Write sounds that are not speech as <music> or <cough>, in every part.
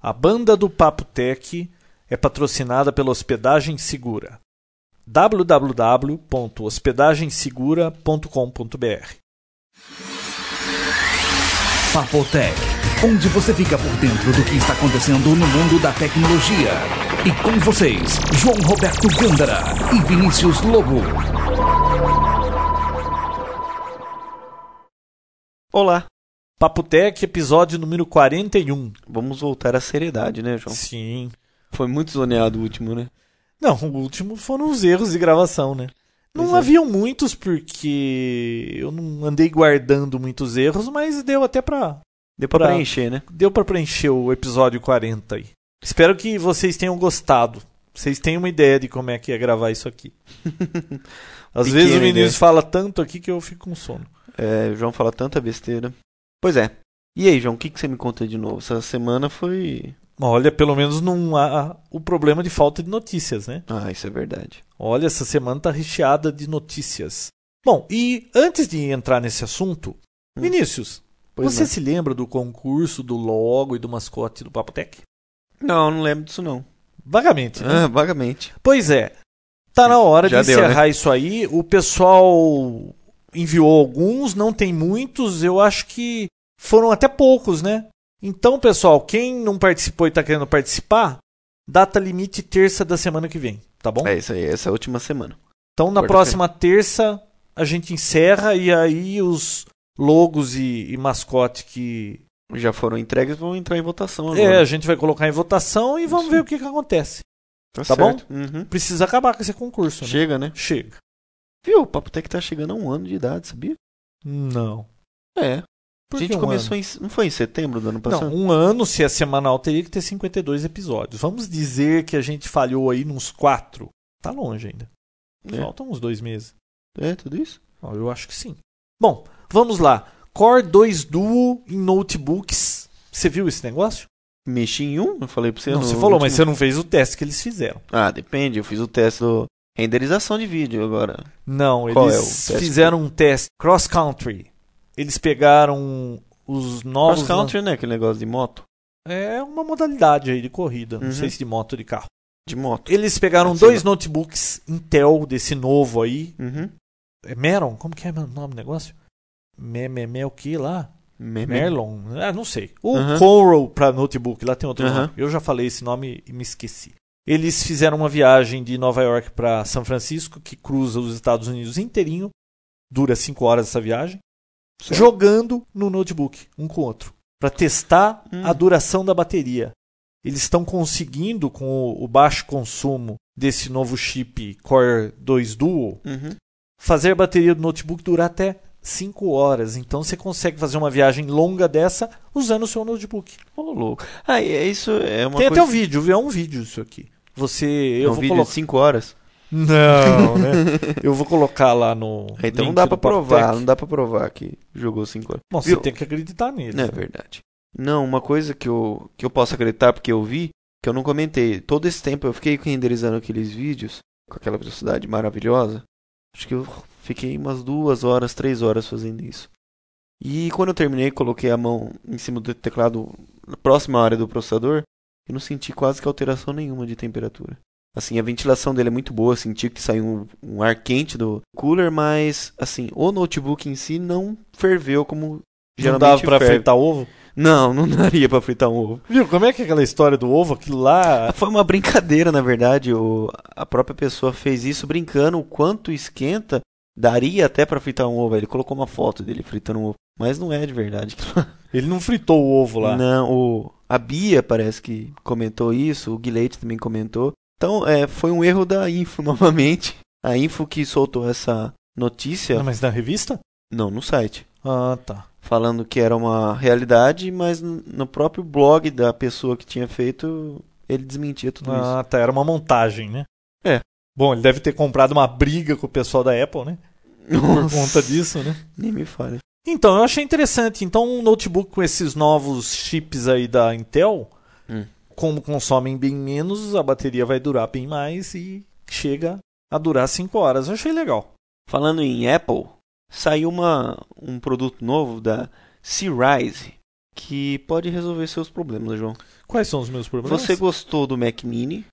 A banda do Papo Tech é patrocinada pela Hospedagem Segura. www.hospedagensegura.com.br Papotec, onde você fica por dentro do que está acontecendo no mundo da tecnologia. E com vocês, João Roberto Gândara e Vinícius Lobo. Olá, Papo Tech, episódio número 41. vamos voltar à seriedade, né, João? Sim. Foi muito zoneado o último, né? Não, o último foram os erros de gravação, né? Não é. haviam muitos porque eu não andei guardando muitos erros, mas deu até pra Deu pra Pra- preencher, né? deu pra preencher o episódio 40 aí. Espero que vocês tenham gostado. Vocês têm uma ideia de como é que é gravar isso aqui. <laughs> Às Pequena vezes o Vinícius ideia. fala tanto aqui que eu fico com sono. É, o João fala tanta besteira. Pois é. E aí, João, o que, que você me conta de novo? Essa semana foi. Olha, pelo menos não há o problema de falta de notícias, né? Ah, isso é verdade. Olha, essa semana tá recheada de notícias. Bom, e antes de entrar nesse assunto, Hum. Vinícius, Pois você não. se lembra do concurso do logo e do mascote do Papotec? Não, não lembro disso não. Vagamente. né? Ah, vagamente. Pois é. Tá na hora Já de deu, né? encerrar isso aí. O pessoal enviou alguns, não tem muitos. Eu acho que foram até poucos, né? Então, pessoal, quem não participou e tá querendo participar, data limite terça da semana que vem, tá bom? É isso aí, essa é a última semana. Então, na próxima terça, a gente encerra e aí os logos e, e mascote que. Já foram entregues, vão entrar em votação É, agora. a gente vai colocar em votação e vamos Isso. ver o que, que acontece. tá tá certo. Uhum. Precisa acabar com esse concurso, né? Chega, né? Chega. Viu, o Papo Tech tá chegando a um ano de idade, sabia? Não. É. Por a gente um começou ano? em. Não foi em setembro do ano passado? Não, um ano, se é semanal, teria que ter 52 episódios. Vamos dizer que a gente falhou aí nos quatro. Tá longe ainda. É. Faltam uns dois meses. É, tudo isso? Eu acho que sim. Bom, vamos lá. Core 2 Duo em notebooks. Você viu esse negócio? Mexi em um? Eu falei pra você. não, você falou, mas último- você não fez o teste que eles fizeram. Ah, depende. Eu fiz o teste do renderização de vídeo agora. Não, Qual é eles teste? fizeram um teste cross-country. Eles pegaram os novos... Cross country, né? Aquele negócio de moto. É uma modalidade aí de corrida. Não Uhum. sei se de moto ou de carro. De moto. Eles pegaram Assim, dois não. notebooks Intel desse novo aí. Uhum. É Meron? Como que é o nome do negócio? Me, me, me, o que lá? Me- me- Merlon? Ah, não sei. O Aham. Coral para notebook, lá tem outro Aham. nome. Eu já falei esse nome e me esqueci. Eles fizeram uma viagem de Nova York para São Francisco, que cruza os Estados Unidos inteirinho. Dura 5 horas essa viagem. Certo. Jogando no notebook, um com o outro. Para testar Hum. a duração da bateria. Eles estão conseguindo, com o, baixo consumo desse novo chip Core 2 Duo, Uhum. fazer a bateria do notebook durar até 5 horas. Então você consegue fazer uma viagem longa dessa usando o seu notebook. Ô, louco. Ah, é isso é uma Tem coisa... até o vídeo, viu? É um vídeo isso aqui. Você. É Eu um vou vídeo colocar. de 5 horas. Não, né? <laughs> Eu vou colocar lá no. Então não dá Papo provar. Não dá pra provar que jogou 5 horas. Bom, você Viu? tem que acreditar nele. É verdade. Não, uma coisa que eu, que eu posso acreditar porque eu vi, que eu não comentei. Todo esse tempo eu fiquei renderizando aqueles vídeos com aquela velocidade maravilhosa. Acho que eu fiquei umas duas horas, três horas fazendo isso. E quando eu terminei, coloquei a mão em cima do teclado, próxima à área do processador, e não senti quase que alteração nenhuma de temperatura. Assim, a ventilação dele é muito boa, senti que saiu um, um ar quente do cooler, mas, assim, o notebook em si não ferveu como Não geralmente dava pra ferve. fritar ovo? Não, não <laughs> daria pra fritar um ovo. Viu? Como é que é aquela história do ovo? Aquilo lá. Foi uma brincadeira, na verdade. O, a própria pessoa fez isso brincando o quanto esquenta. Daria até pra fritar um ovo. Ele colocou uma foto dele fritando um ovo. Mas não é de verdade. <laughs> Ele não fritou o ovo lá. Não, o, a Bia parece que comentou isso. O Guilherme também comentou. Então, é, foi um erro da Info <laughs> novamente. A Info que soltou essa notícia. Ah, mas na revista? Não, no site. Ah, tá. Falando que era uma realidade, mas no próprio blog da pessoa que tinha feito, ele desmentia tudo isso. Ah, tá. Era uma montagem, né? É. Bom, ele deve ter comprado uma briga com o pessoal da Apple, né? <laughs> Por Nossa, conta disso, né? Nem me fale. Então, eu achei interessante. Então, um notebook com esses novos chips aí da Intel, Hum. como consomem bem menos, a bateria vai durar bem mais e chega a durar 5 horas. Eu achei legal. Falando em Apple, saiu uma, um produto novo da Serise, que pode resolver seus problemas, João. Quais são os meus problemas? Você gostou do Mac Mini?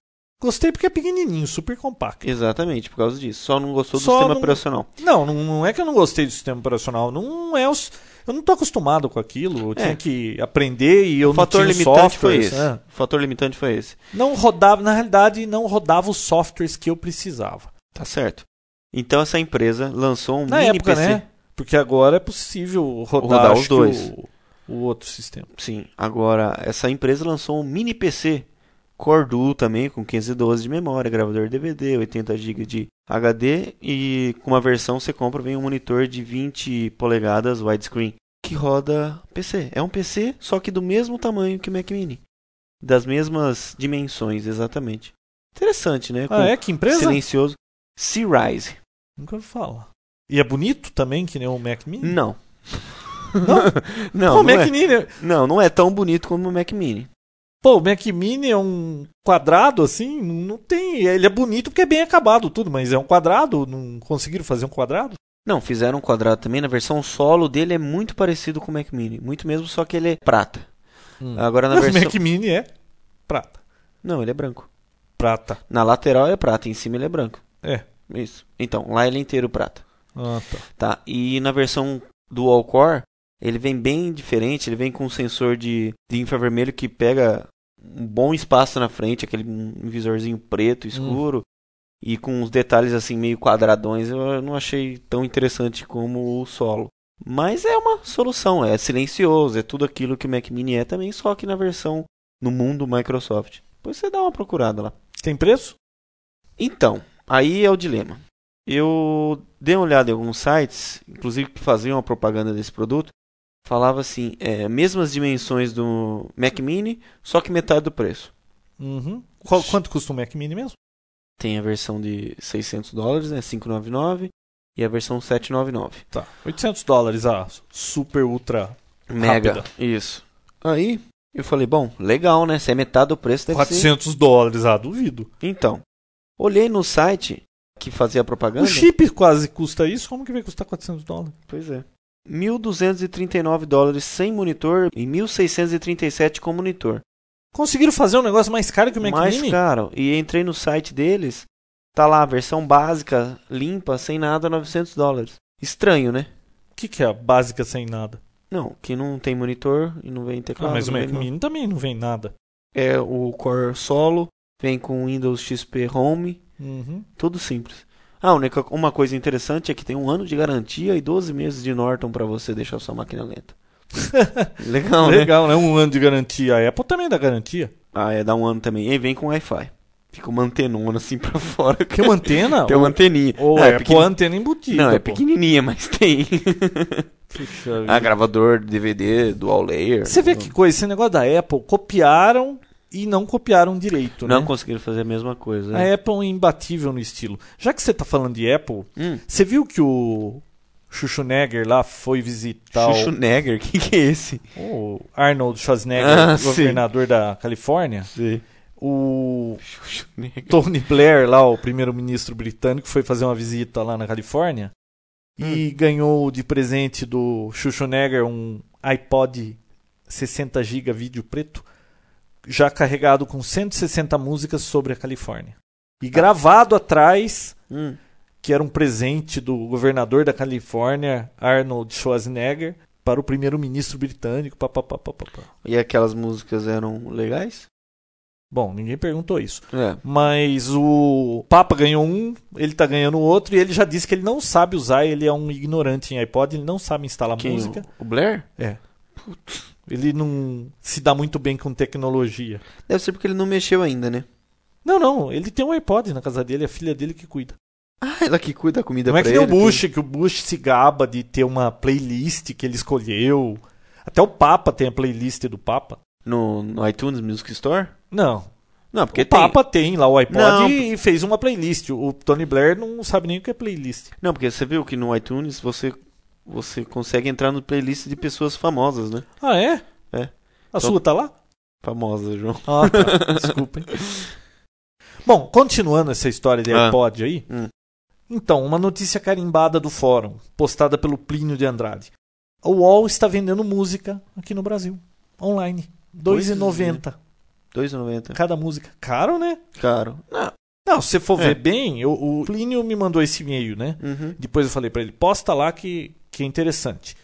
Gostei porque é pequenininho, super compacto. Exatamente, por causa disso. Só não gostou do Só sistema não- operacional. Não, não, não é que eu não gostei do sistema operacional. Não é os. Eu não tô acostumado com aquilo. Eu É. tinha que aprender e eu o fator não tinha limitante foi softwares, esse. né? O fator limitante foi esse. Não rodava, na realidade, não rodava os softwares que eu precisava. Tá certo. Então essa empresa lançou um Na mini época, PC. né? Porque agora é possível rodar, Rodar os acho que dois. O, o outro sistema. Sim. Agora, essa empresa lançou um mini PC Core Duo também, com 512 de memória, gravador DVD, 80 GB de HD e com uma versão você compra vem um monitor de 20 polegadas widescreen que roda PC. É um PC, só que do mesmo tamanho que o Mac Mini. Das mesmas dimensões, exatamente. Interessante, né? Ah, é? Que empresa? Silencioso. C-Rise. Nunca ouvi falar. E é bonito também, que nem o Mac Mini? Não. Não? <laughs> não, Pô, não, Mac é, Mini. não, não é tão bonito como o Mac Mini. Pô, o Mac Mini é um quadrado assim, não tem. Ele é bonito porque é bem acabado tudo, mas é um quadrado, não conseguiram fazer um quadrado? Não, fizeram um quadrado também. Na versão solo dele é muito parecido com o Mac Mini. Muito mesmo, só que ele é prata. Agora na <laughs> o versão. Mac Mini é prata. Não, ele é branco. Prata. Na lateral é prata, em cima ele é branco. É. Isso. Então, lá ele é inteiro prata. Ah, tá. Tá. E na versão dual core, ele vem bem diferente. Ele vem com um sensor de, de infravermelho que pega um bom espaço na frente, aquele um visorzinho preto escuro. E com uns detalhes assim meio quadradões, eu não achei tão interessante como o solo. Mas é uma solução, é silencioso, é tudo aquilo que o Mac Mini é também, só que na versão no mundo Microsoft. Depois você dá uma procurada lá. Tem preço? Então, aí é o dilema. Eu dei uma olhada em alguns sites, inclusive que faziam a propaganda desse produto, falava assim, é, mesmas dimensões do Mac Mini, só que metade do preço. Uhum. Qual- quanto custa o Mac Mini mesmo? Tem a versão de 600 dólares, né, 599, e a versão 799. Tá. 800 dólares a super ultra. Mega. Rápida. Isso. Aí eu falei, bom, legal, né? Se é metade do preço, deve ser. 400 dólares, ah, duvido. Então, olhei no site que fazia a propaganda. O chip quase custa isso, como que vai custar 400 dólares? Pois é. 1.239 dólares sem monitor e 1.637 com monitor. Conseguiram fazer um negócio mais caro que o Mac Mais Mini? caro. E entrei no site deles, tá lá, versão básica, limpa, sem nada, 900 dólares. Estranho, né? O que, que é a básica sem nada? Não, que não tem monitor e não vem Ah, teclado. mas o não Mac Mini também não vem nada. É o Core Solo, vem com Windows XP Home, Uhum. tudo simples. Ah, a única, uma coisa interessante é que tem um ano de garantia e 12 meses de Norton para você deixar sua máquina lenta. <laughs> Legal, né? Legal, né? Um ano de garantia. A Apple também dá garantia. Ah, é, dá um ano também. E vem com Wi-Fi. Fica uma antenona assim pra fora. Tem uma antena? <laughs> Tem uma anteninha. Ou Ah, é, pequeni- pô, antena embutida. Não, é pô. pequenininha, mas tem. <laughs> Puxa vida. ah, gravador, DVD, dual layer. Você vê que coisa, esse negócio da Apple, copiaram e não copiaram direito, Não né? conseguiram fazer a mesma coisa. A Apple é imbatível no estilo. Já que você tá falando de Apple, Hum. você viu que o Schwarzenegger lá foi visitar Schwarzenegger, o que, que é esse? o, Arnold Schwarzenegger, Ah, sim. governador da Califórnia? Sei. O. Tony Blair, lá, o primeiro-ministro britânico, foi fazer uma visita lá na Califórnia e ganhou de presente do Schwarzenegger um iPod 60 GB vídeo preto, já carregado com 160 músicas sobre a Califórnia. E gravado atrás, Hum. que era um presente do governador da Califórnia, Arnold Schwarzenegger, para o primeiro-ministro britânico. Pá, pá, pá, pá, pá. E aquelas músicas eram legais? Bom, ninguém perguntou isso. É. Mas o Papa ganhou um, ele tá ganhando outro, e ele já disse que ele não sabe usar, ele é um ignorante em iPod, ele não sabe instalar Quem? música. O Blair? É. Ele não se dá muito bem com tecnologia. Deve ser porque ele não mexeu ainda, né? Não, não, ele tem um iPod na casa dele, é a filha dele que cuida. Ah, ela que cuida da comida não é que nem o ele, Bush, que o Bush se gaba de ter uma playlist que ele escolheu. Até o Papa tem a playlist do Papa. No, no iTunes Music Store? Não, Não, porque o tem. Papa tem lá o iPod Não, e fez uma playlist. O Tony Blair não sabe nem o que é playlist. Não, porque você viu que no iTunes você, você consegue entrar no playlist de pessoas famosas, né? Ah, é? É. A Então- sua tá lá? Famosas, João. Ah, tá. Desculpa. hein. <laughs> Bom, continuando essa história de Ah. iPod aí. Hum. Então, uma notícia carimbada do fórum, postada pelo Plínio de Andrade. O UOL está vendendo música aqui no Brasil. online. É. 2,90 2,90. cada música. Caro, né? Caro. Não. Não, se você for É. ver bem, eu- o Plínio me mandou esse e-mail, né? Uhum. Depois eu falei pra ele, posta lá que, que é interessante.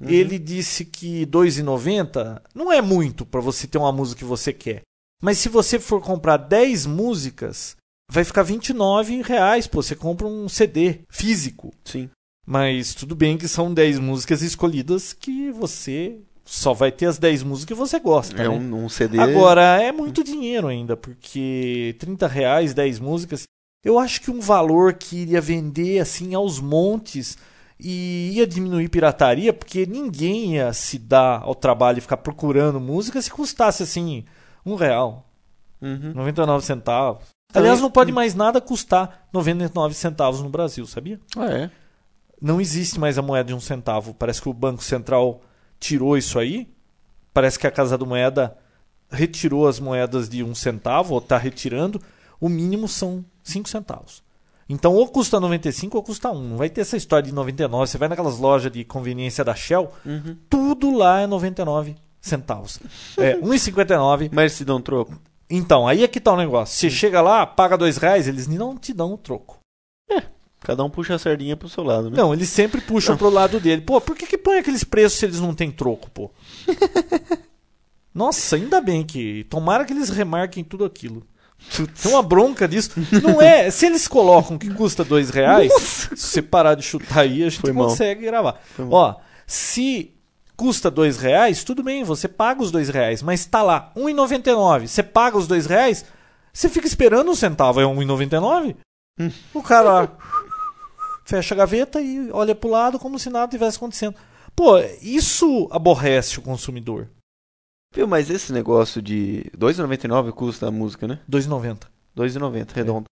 Uhum. Ele disse que R$ 2,90 não é muito pra você ter uma música que você quer. Mas se você for comprar 10 músicas, vai ficar 29 reais, pô. Você compra um CD físico. Sim. Mas tudo bem que são 10 músicas escolhidas que você só vai ter as 10 músicas que você gosta. É né? um, um CD. Agora, é muito dinheiro ainda, porque 30 reais, 10 músicas. Eu acho que um valor que iria vender assim aos montes e ia diminuir pirataria, porque ninguém ia se dar ao trabalho de ficar procurando música se custasse assim um real, Uhum. 99 centavos. Também- Aliás, não pode mais nada custar 99 centavos no Brasil, sabia? Ah, é? Não existe mais a moeda de um centavo. Parece que o Banco Central tirou isso aí. Parece que a Casa do Moeda retirou as moedas de um centavo, ou está retirando. O mínimo são 5 centavos. Então, ou custa 95 ou custa 1. Não vai ter essa história de 99. Você vai naquelas lojas de conveniência da Shell, Uhum. tudo lá é 99 centavos. É <laughs> 1,59. Mas se dão um troco? Então, aí é que tá o negócio. Você chega lá, paga dois reais, eles não te dão o troco. Cada um puxa a sardinha pro seu lado, né? Não, eles sempre puxam pro lado dele. Pô, por que, que põe aqueles preços se eles não têm troco, pô? <laughs> Nossa, ainda bem que. Tomara que eles remarquem tudo aquilo. Tem uma bronca disso. Não é. Se eles colocam que custa dois reais, se você parar de chutar aí, a gente Foi mal. consegue gravar. Mal. Ó, se custa dois reais, tudo bem, você paga os dois reais, mas tá lá, R$ 1,99. Você paga os dois reais, você fica esperando um centavo, é R$ 1,99? Hum. O cara fecha a gaveta e olha pro lado como se nada tivesse acontecendo. Pô, isso aborrece o consumidor. Viu, mas esse negócio de 2,99 custa a música, né? 2,90. 2,90 redondo.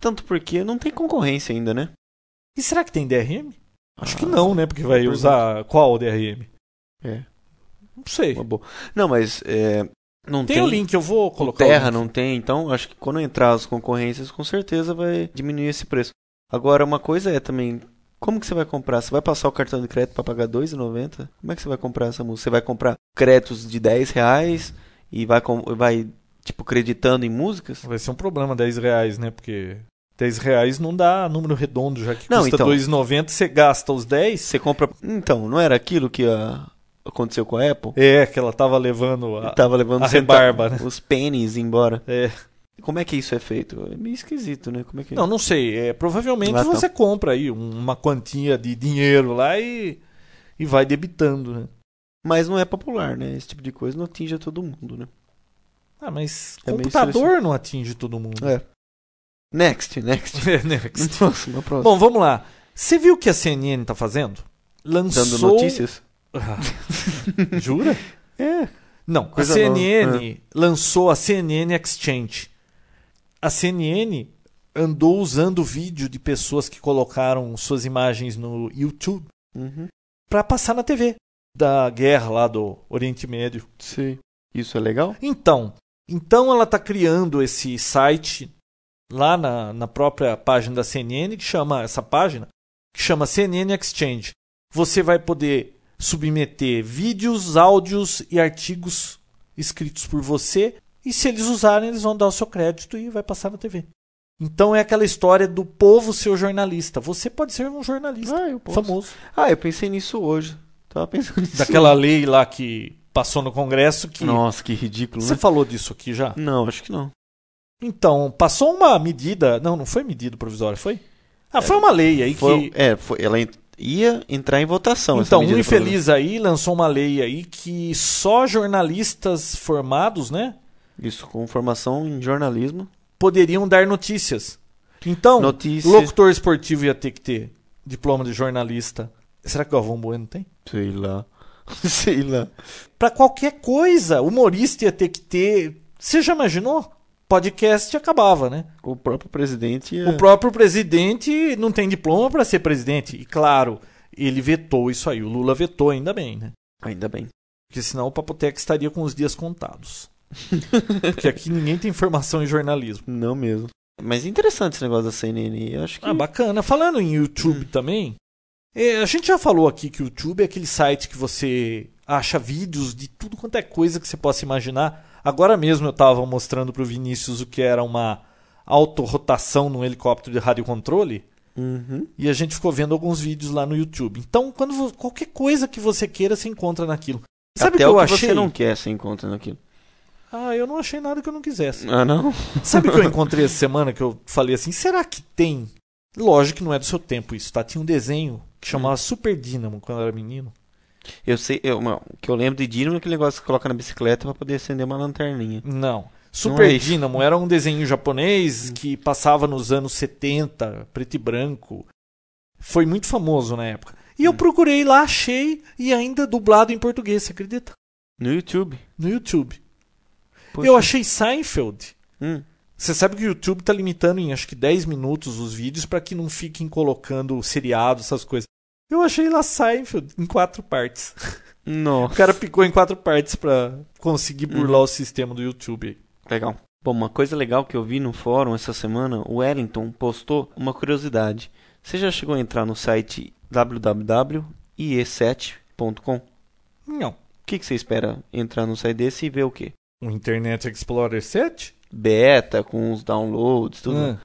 Tanto porque não tem concorrência ainda, né? E será que tem DRM? Acho que Ah, não, né? Porque vai boa usar qual DRM? É. Não sei. Uma boa. Não, mas é, não Tem, tem, o link, eu vou colocar. o terra, não tem, então acho que quando entrar as concorrências, com certeza vai diminuir esse preço. Agora, uma coisa é também, como que você vai comprar? Você vai passar o cartão de crédito para pagar R$ 2,90? Como é que você vai comprar essa música? Você vai comprar créditos de 10 reais e vai, vai tipo, creditando em músicas? Vai ser um problema 10 reais, né? Porque 10 reais não dá número redondo, já que Não, custa então. 2,90, você gasta os 10. Você compra... Então, não era aquilo que ah, aconteceu com a Apple? É, que ela tava levando a. Tava levando a rebarba, né? os pennies embora. É. Como é que isso é feito? É meio esquisito, né? Como é que... Não, não sei. É, provavelmente Ah, tá. você compra aí um- uma quantia de dinheiro lá e, e vai debitando, né? Mas não é popular, né? Esse tipo de coisa não atinge a todo mundo, né? Ah, mas É computador não atinge todo mundo. É. Next, next. É, <laughs> next. Bom, vamos lá. Você viu o que a CNN tá fazendo? Lançou. Dando notícias? <laughs> Jura? É. Não, Coisa a CNN nova. lançou a CNN Exchange. A CNN andou usando vídeo de pessoas que colocaram suas imagens no YouTube Uhum. para passar na TV da guerra lá do Oriente Médio. Sim. Isso é legal? Então, então ela está criando esse site lá na, na própria página da CNN que chama essa página que chama CNN Exchange. Você vai poder submeter vídeos, áudios e artigos escritos por você e se eles usarem eles vão dar o seu crédito e vai passar na TV. Então é aquela história do povo ser o jornalista. Você pode ser um jornalista Ah, eu posso. famoso. Ah, eu pensei nisso hoje. Tava pensando nisso. Daquela lei lá que passou no Congresso que Nossa, que ridículo, você né? falou disso aqui já? Não, acho que não. Então, passou uma medida. Não, não foi medida provisória, foi? Ah, foi uma lei aí Foi, que. é, foi, ela ia entrar em votação. essa Então, um infeliz aí lançou uma lei aí que só jornalistas formados, né? Isso, com formação em jornalismo. Poderiam dar notícias. Então, Notícias. locutor esportivo ia ter que ter diploma de jornalista. Será que o Galvão Bueno tem? Sei lá. <laughs> Sei lá. Pra qualquer coisa, humorista ia ter que ter. Você já imaginou? Podcast acabava, né? O próprio presidente ia... O próprio presidente não tem diploma para ser presidente. E claro, ele vetou isso aí. O Lula vetou, ainda bem, né? Ainda bem. Porque senão o Papotec estaria com os dias contados. <laughs> Porque aqui ninguém tem formação em jornalismo. Não mesmo. Mas interessante esse negócio da CNN. Eu acho que... Ah, bacana. Falando em YouTube também, É, a gente já falou aqui que o YouTube é aquele site que você acha vídeos de tudo quanto é coisa que você possa imaginar. Agora mesmo eu estava mostrando para o Vinícius o que era uma autorrotação num helicóptero de radiocontrole. Uhum. E a gente ficou vendo alguns vídeos lá no YouTube. Então, quando qualquer coisa que você queira, você encontra naquilo. Sabe Até que eu o que achei? você não quer, você encontra naquilo. Ah, eu não achei nada que eu não quisesse. Ah, não? Sabe o que eu <laughs> encontrei essa semana que eu falei assim, será que tem? Lógico que não é do seu tempo isso, tá? Tinha um desenho que chamava Super Dynamo quando eu era menino. Eu sei, eu, não, o que eu lembro de Dynamo é aquele negócio que você coloca na bicicleta pra poder acender uma lanterninha. Não. Super é isso. Dynamo era um desenho japonês que passava nos anos 70, preto e branco. Foi muito famoso na época. E eu procurei lá, achei e ainda dublado em português, você acredita? No YouTube. No YouTube. Poxa. Eu achei Seinfeld. Hum. Você sabe que o YouTube tá limitando em acho que 10 minutos os vídeos para que não fiquem colocando seriado, essas coisas. Eu achei lá Seinfeld em quatro partes. O Nossa. cara picou em quatro partes pra conseguir burlar Uhum. o sistema do YouTube. Legal. Bom, uma coisa legal que eu vi no fórum essa semana, o Wellington postou uma curiosidade. Você já chegou a entrar no site www.ie7.com? O Não. que, que você espera entrar no site desse e ver o quê? O Internet Explorer 7? Beta, com os downloads, tudo. Ah.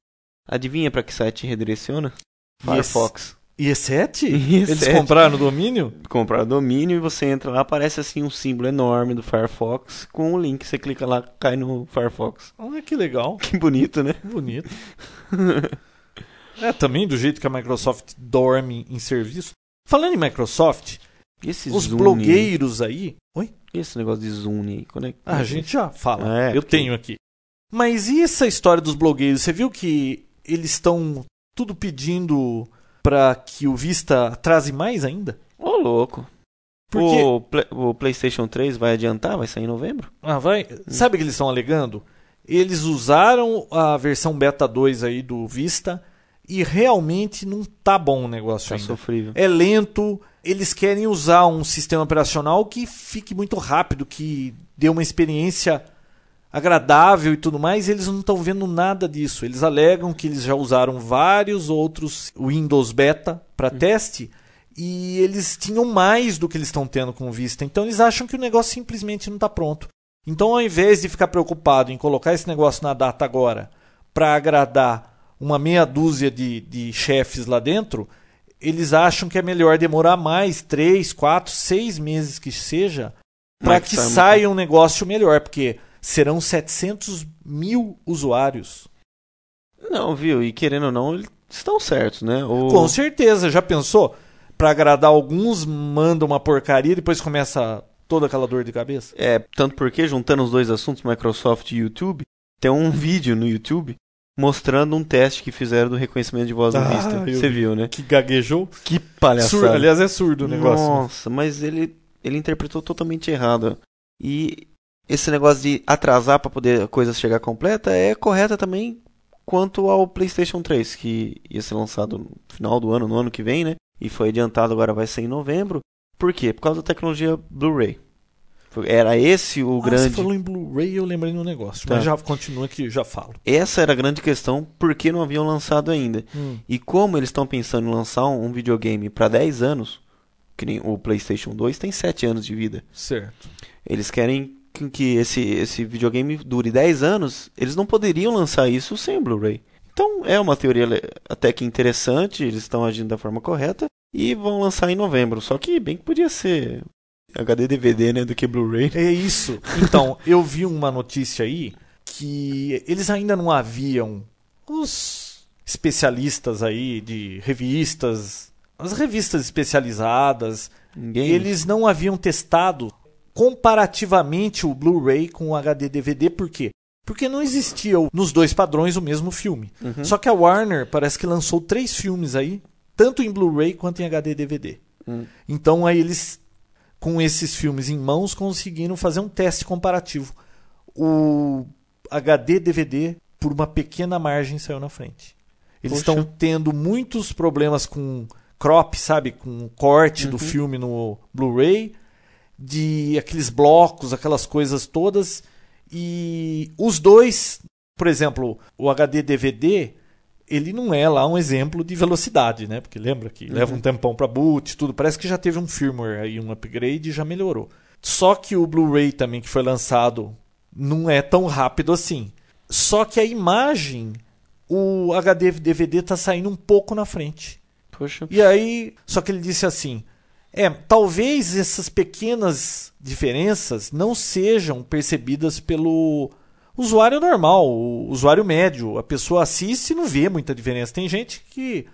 Adivinha pra que site redireciona? Firefox. IE7? IE7. <laughs> Eles compraram o domínio? Comprar domínio e você entra lá, aparece assim um símbolo enorme do Firefox com o link. Você clica lá, cai no Firefox. Olha que legal. Que bonito, né? Bonito. <laughs> é, também do jeito que a Microsoft dorme em serviço. Falando em Microsoft, esse os Zoom blogueiros aí. Oi? Esse negócio de Zoom aí? Quando é Ah, a gente já fala. É, eu porque- tenho aqui. Mas e essa história dos blogueiros? Você viu que eles estão tudo pedindo para que o Vista atrase mais ainda? Ô, louco. Porque O, Play- o PlayStation 3 vai adiantar? Vai sair em novembro? ah, vai, sabe o que eles estão alegando? Eles usaram a versão beta 2 aí do Vista e realmente não tá bom o negócio Tá ainda. sofrível. É lento, eles querem usar um sistema operacional que fique muito rápido, que dê uma experiência agradável e tudo mais, e eles não estão vendo nada disso. Eles alegam que eles já usaram vários outros Windows Beta para teste e eles tinham mais do que eles estão tendo com Vista. Então eles acham que o negócio simplesmente não está pronto. Então, ao invés de ficar preocupado em colocar esse negócio na data agora para agradar uma meia dúzia de, de chefes lá dentro, eles acham que é melhor demorar mais três, quatro, seis meses que seja para que muito- saia um negócio melhor, porque serão 700 mil usuários. Não, viu? E querendo ou não, eles estão certos, né? Com certeza, já pensou? Para agradar alguns, manda uma porcaria e depois começa toda aquela dor de cabeça. É, tanto porque, juntando os dois assuntos, Microsoft e YouTube, tem um vídeo no YouTube mostrando um teste que fizeram do reconhecimento de voz Ah, Vista. eu Você vi. viu, né? Que gaguejou. Que palhaçada. Aliás, é surdo o negócio. Nossa, mas ele, ele interpretou totalmente errado. E esse negócio de atrasar para poder a coisa chegar completa é correta também quanto ao PlayStation 3, que ia ser lançado no final do ano, no ano que vem, né? E foi adiantado, agora vai ser em novembro. Por quê? Por causa da tecnologia Blu-ray. Era esse o Ah, Você grande. falou em Blu-ray eu lembrei no negócio. Tá. Mas já continua que já falo. Essa era a grande questão, por que não haviam lançado ainda? Hum. E como eles estão pensando em lançar um, um videogame para 10 anos, que nem o PlayStation 2 tem 7 anos de vida. Certo. Eles querem que- esse, esse videogame dure 10 anos, eles não poderiam lançar isso sem Blu-ray. Então é uma teoria até que interessante, eles estão agindo da forma correta e vão lançar em novembro. Só que bem que podia ser HD DVD, né, do que Blu-ray. É isso. Então, eu vi uma notícia aí que eles ainda não haviam os especialistas aí de revistas, as revistas especializadas, Ninguém. eles não haviam testado comparativamente o Blu-ray com o HD DVD, por quê? Porque não existia nos dois padrões o mesmo filme. Uhum. Só que a Warner parece que lançou três filmes aí, tanto em Blu-ray quanto em HD DVD. Hum. Então aí eles, com esses filmes em mãos, conseguiram fazer um teste comparativo. O HD DVD, por uma pequena margem, saiu na frente. Eles Poxa. estão tendo muitos problemas com crop, sabe? Com corte do Uhum. filme no Blu-ray, de aqueles blocos, aquelas coisas todas. E os dois, por exemplo, o HD DVD, ele não é lá um exemplo de velocidade, né? Porque lembra que Uhum. leva um tempão para boot, tudo. Parece que já teve um firmware aí, um upgrade e já melhorou. Só que o Blu-ray também que foi lançado não é tão rápido assim. Só que a imagem, o HD DVD tá saindo um pouco na frente. Poxa. E aí, só que ele disse assim: é, talvez essas pequenas diferenças não sejam percebidas pelo usuário normal, o usuário médio. A pessoa assiste e não vê muita diferença. Tem gente que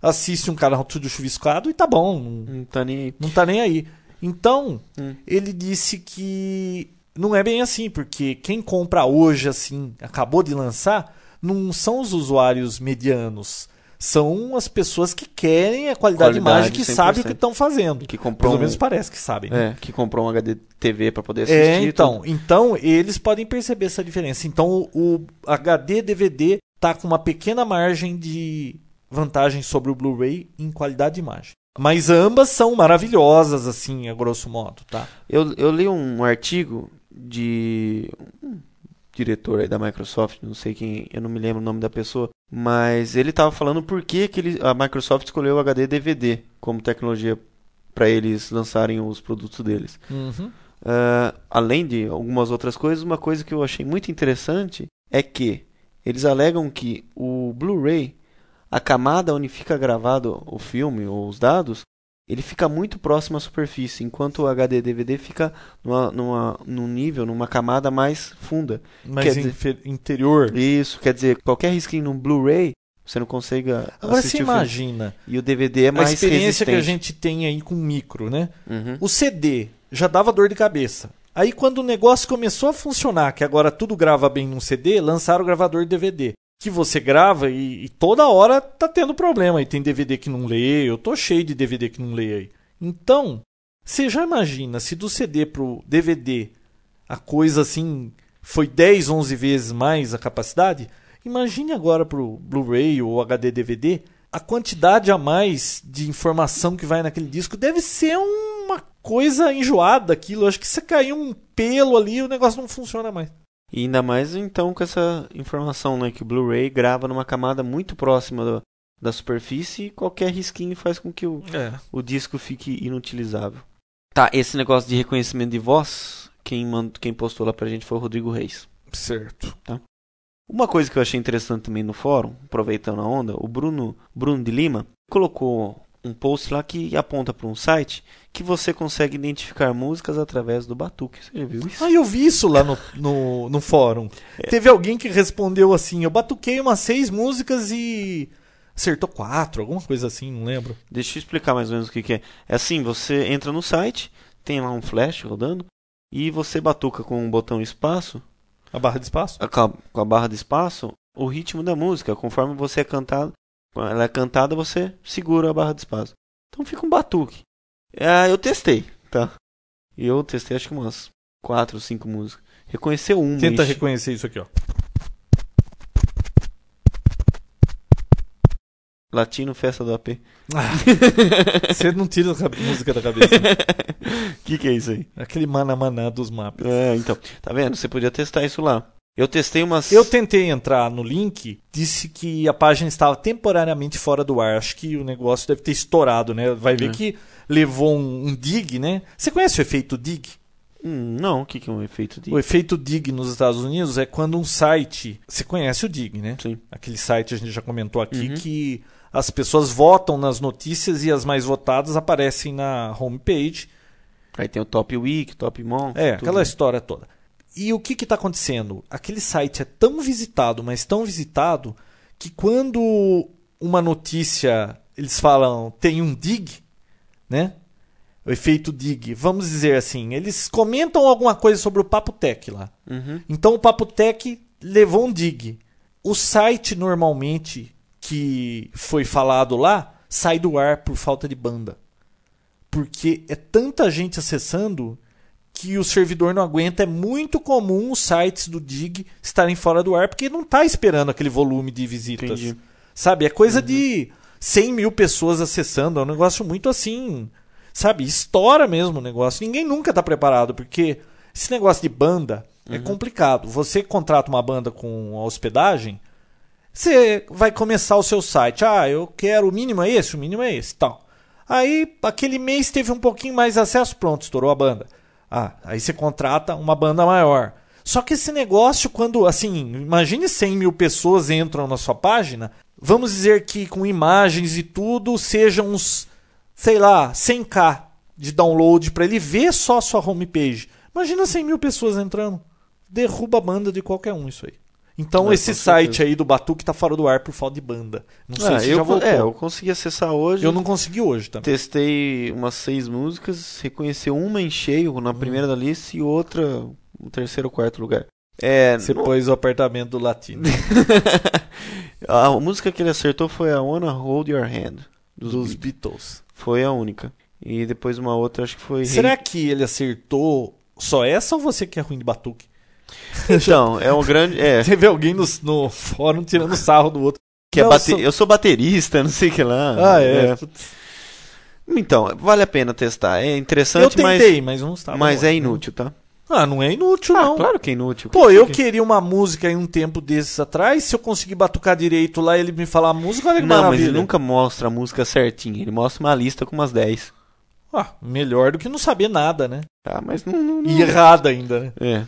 assiste um canal tudo chuviscado e tá bom, não, Não tá nem aí. não tá nem aí. Então, Hum. ele disse que não é bem assim, porque quem compra hoje, assim, acabou de lançar, não são os usuários medianos. São as pessoas que querem a qualidade, de imagem, que 100%. sabem o que estão fazendo. Que comprou Pelo um- menos parece que sabem. né? É, que comprou um HD TV pra poder assistir. É, então, então eles podem perceber essa diferença. Então o, HD DVD tá com uma pequena margem de vantagem sobre o Blu-ray em qualidade de imagem. Mas ambas são maravilhosas, assim, a grosso modo, tá? Eu, eu li um artigo de um diretor aí da Microsoft, não sei quem, eu não me lembro o nome da pessoa, mas ele tava falando por que, que ele- a Microsoft escolheu o HD DVD como tecnologia para eles lançarem os produtos deles. Uhum. Ah, além de algumas outras coisas, uma coisa que eu achei muito interessante é que eles alegam que o Blu-ray, a camada onde fica gravado o filme ou os dados, ele fica muito próximo à superfície, enquanto o HD DVD fica numa, numa, num nível, numa camada mais funda. Mas Quer dizer- interior. Isso, quer dizer, qualquer risquinho no Blu-ray, você não consegue Agora você assistir o filme. imagina E o DVD é a mais experiência que a resistente. gente tem aí com micro, né? Uhum. O CD já dava dor de cabeça. Aí quando o negócio começou a funcionar, que agora tudo grava bem num CD, lançaram o gravador DVD. Que você grava e, e toda hora tá tendo problema. E tem DVD que não lê, eu tô cheio de DVD que não lê aí. Então, você já imagina se do CD pro DVD a coisa assim foi 10, 11 vezes mais a capacidade? Imagine agora pro Blu-ray ou HD DVD a quantidade a mais de informação que vai naquele disco deve ser uma coisa enjoada aquilo. Acho que se cair um pelo ali, o negócio não funciona mais. E ainda mais então com essa informação, né, que o Blu-ray grava numa camada muito próxima do- da superfície e qualquer risquinho faz com que o, É. o disco fique inutilizável. Tá, esse negócio de reconhecimento de voz, quem, mand... quem postou lá pra gente foi o Rodrigo Reis. Certo. Uma coisa que eu achei interessante também no fórum, aproveitando a onda, o Bruno, Bruno de Lima colocou um post lá que aponta para um site que você consegue identificar músicas através do batuque. Você já viu isso? Ah, eu vi isso lá no, no, no fórum. Teve alguém que respondeu assim: eu batuquei umas seis músicas e acertou quatro, alguma coisa assim, não lembro. Deixa eu explicar mais ou menos o que, que é. É assim, você entra no site, tem lá um flash rodando, e você batuca com um botão espaço, A barra de espaço? a, com a barra de espaço, o ritmo da música. Conforme você é cantado, quando ela é cantada, você segura a barra de espaço. Então fica um batuque. Ah, eu testei, tá? E eu testei acho que umas quatro, cinco músicas. Reconheceu uma. Tenta reconhecer isso aqui, ó. Latino Festa do AP. <laughs> Você não tira a música da cabeça. O <laughs> que, que é isso aí? Aquele mana maná dos mapas. É, então. Tá vendo? Você podia testar isso lá. Eu testei umas. Eu tentei entrar no link, disse que a página estava temporariamente fora do ar. Acho que o negócio deve ter estourado, né? Vai ver É. que levou um, um dig, né? Você conhece o efeito dig? Hum, não, o que, que é um efeito de. O efeito dig nos Estados Unidos é quando um site. Você conhece o dig, né? Sim. Aquele site a gente já comentou aqui Uhum. que as pessoas votam nas notícias e as mais votadas aparecem na homepage. Aí tem o Top Week, Top Month. É, tudo. aquela história toda. E o que está acontecendo? Aquele site é tão visitado, mas tão visitado, que quando uma notícia eles falam tem um dig, né? O efeito dig, vamos dizer assim, eles comentam alguma coisa sobre o Papo Tech lá. Uhum. Então o Papo Tech levou um dig. O site normalmente que foi falado lá sai do ar por falta de banda. Porque é tanta gente acessando que o servidor não aguenta. É muito comum os sites do Dig estarem fora do ar porque não está esperando aquele volume de visitas. Entendi. Sabe? É coisa de 100 mil pessoas acessando. É um negócio muito assim. Sabe? Estoura mesmo o negócio. Ninguém nunca está preparado porque esse negócio de banda é complicado. Você contrata uma banda com a hospedagem. Você vai começar o seu site. Ah, eu quero o mínimo é esse, o mínimo é esse, tal. Aí, aquele mês teve um pouquinho mais acesso, pronto, estourou a banda. Ah, aí você contrata uma banda maior. Só que esse negócio, quando, assim, imagine 100 mil pessoas entram na sua página, vamos dizer que com imagens e tudo, sejam uns, sei lá, 100k de download para ele ver só a sua homepage. Imagina 100 mil pessoas entrando. Derruba a banda de qualquer um isso aí. Então É, esse site certeza. aí do Batuque tá fora do ar por falta de banda. Não sei Ah, se eu, já voltou. é, eu consegui acessar hoje. Eu não consegui hoje também. Testei umas seis músicas, reconheceu uma em cheio na primeira da lista e outra no terceiro ou quarto lugar. É, Você não- pôs o apartamento do latino. <laughs> a música que ele acertou foi a Wanna Hold Your Hand dos, dos Beatles. Beatles. Foi a única. E depois uma outra, acho que foi. Será que ele acertou só essa ou você que é ruim de batuque? Então, é um grande. É, Você vê alguém no, no fórum tirando sarro do outro. que é Não, bate- sou- Eu sou baterista, não sei o que lá. Ah, é. Então, vale a pena testar. É Eu interessante, tentei, mas, não estava mas, mas bom. é inútil, tá? Ah, não é inútil, Ah, não. claro que é inútil. Pô, eu que queria uma música em um tempo desses atrás. Se eu conseguir batucar direito lá ele me falar a música, olha que Não, mas maravilha. ele nunca mostra a música certinha. Ele mostra uma lista com umas 10. Ah, melhor do que não saber nada, né? Tá, mas não. não, não- E errada ainda, né? É.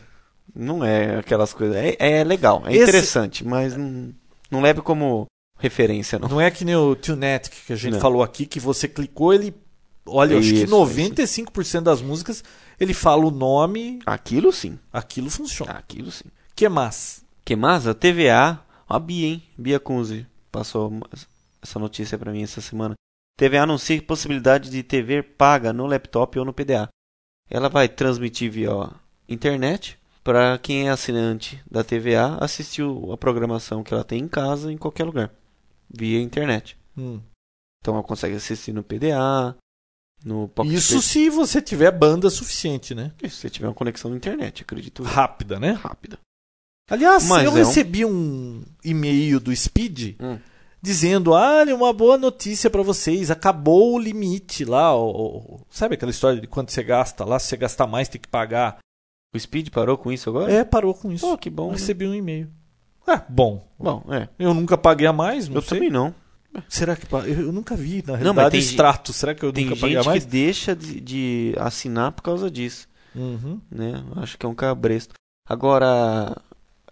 Não é aquelas coisas. É, é legal, é Esse- interessante, mas não, não leve como referência, não. Não é que nem o Tunetic que a gente Não. falou aqui, que você clicou, ele. Olha, eu acho que Isso, 95% das músicas ele fala o nome, Aquilo sim. aquilo funciona. Aquilo sim. que mais? Que mais? A TVA. A Bia, hein? Bia Kunze passou essa notícia pra mim essa semana. TVA anuncia possibilidade de TV paga no laptop ou no PDA. Ela vai transmitir via internet para quem é assinante da TVA assistir a programação que ela tem em casa em qualquer lugar via internet. Hum. Então ela consegue assistir no PDA, no Pocket Isso se você tiver banda suficiente, né? Se você tiver uma conexão na internet, acredito. Rápida, né? Rápida. Aliás, Mas eu é um- recebi um e-mail do Speed Hum. dizendo: olha, uma boa notícia pra vocês, acabou o limite lá. o- o- sabe aquela história de quanto você gasta lá? Se você gastar mais, tem que pagar. O Speed parou com isso agora? É, parou com isso. Oh, que bom. Eu né? recebi um e-mail. Ah, bom. Bom, é. Eu nunca paguei a mais, não eu sei. também não. Será que eu nunca vi na Não, realidade mas tem extrato? Será que eu Tem nunca paguei a gente mais? que deixa de, de assinar por causa disso, Uhum. né? Acho que é um cabresto. Agora,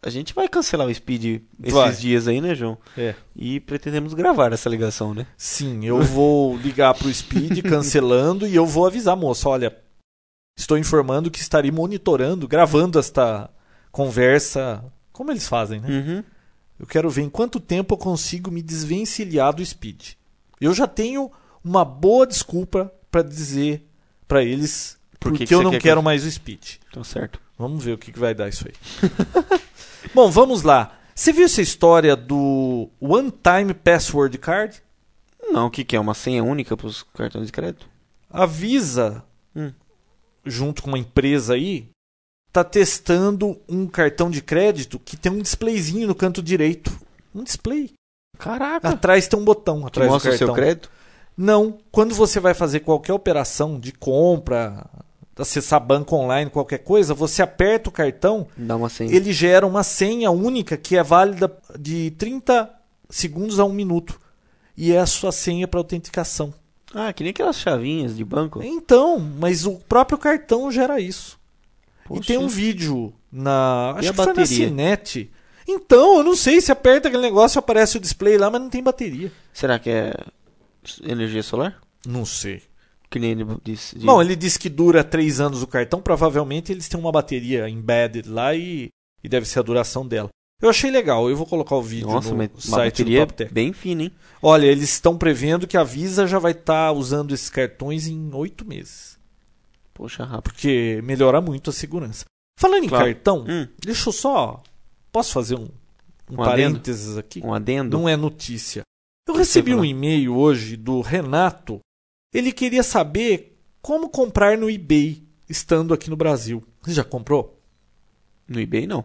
a gente vai cancelar o Speed esses Vai. dias aí, né, João? É. E pretendemos gravar essa ligação, né? Sim, eu vou ligar pro Speed <laughs> cancelando e eu vou avisar, moço, olha, estou informando que estarei monitorando, gravando esta conversa, como eles fazem, né? Uhum. Eu quero ver em quanto tempo eu consigo me desvencilhar do Speed. Eu já tenho uma boa desculpa para dizer para eles Por que porque que eu não quer quero que- mais o Speed. Tá certo. Vamos ver o que, que vai dar isso aí. <laughs> Bom, vamos lá. Você viu essa história do One Time Password Card? Não, o que, que é? Uma senha única para os cartões de crédito? A Visa, Hum. Junto com uma empresa aí, tá testando um cartão de crédito que tem um displayzinho no canto direito. Um display. Caraca! Atrás tem um botão Que atrás do mostra o cartão. seu crédito? Não, quando você vai fazer qualquer operação de compra, acessar banco online, qualquer coisa, você aperta o cartão, Dá uma senha. ele gera uma senha única que é válida de 30 segundos a um minuto. E é a sua senha para autenticação. Ah, que nem aquelas chavinhas de banco. Então, mas o próprio cartão gera isso. E Poxa. tem um vídeo na. E Acho que foi na bateria? Cinet. Então, eu não sei se aperta aquele negócio aparece o display lá, mas não tem bateria. Será que é energia solar? Não sei. Que nem ele disse. de- Bom, ele disse que dura 3 anos o cartão. Provavelmente eles têm uma bateria embedded lá e, e deve ser a duração dela. Eu achei legal. Eu vou colocar o vídeo Nossa, no site do Top Tech. bem fina, hein? Olha, eles estão prevendo que a Visa já vai estar usando esses cartões em 8 meses. Poxa, rápido. Porque melhora muito a segurança. Falando em Claro. cartão, Hum, deixa eu só. Posso fazer um, um, Um adendo? parênteses aqui? um adendo. Não é notícia. Eu recebi um e-mail hoje do Renato. Ele queria saber como comprar no eBay estando aqui no Brasil. Você já comprou? No eBay, não.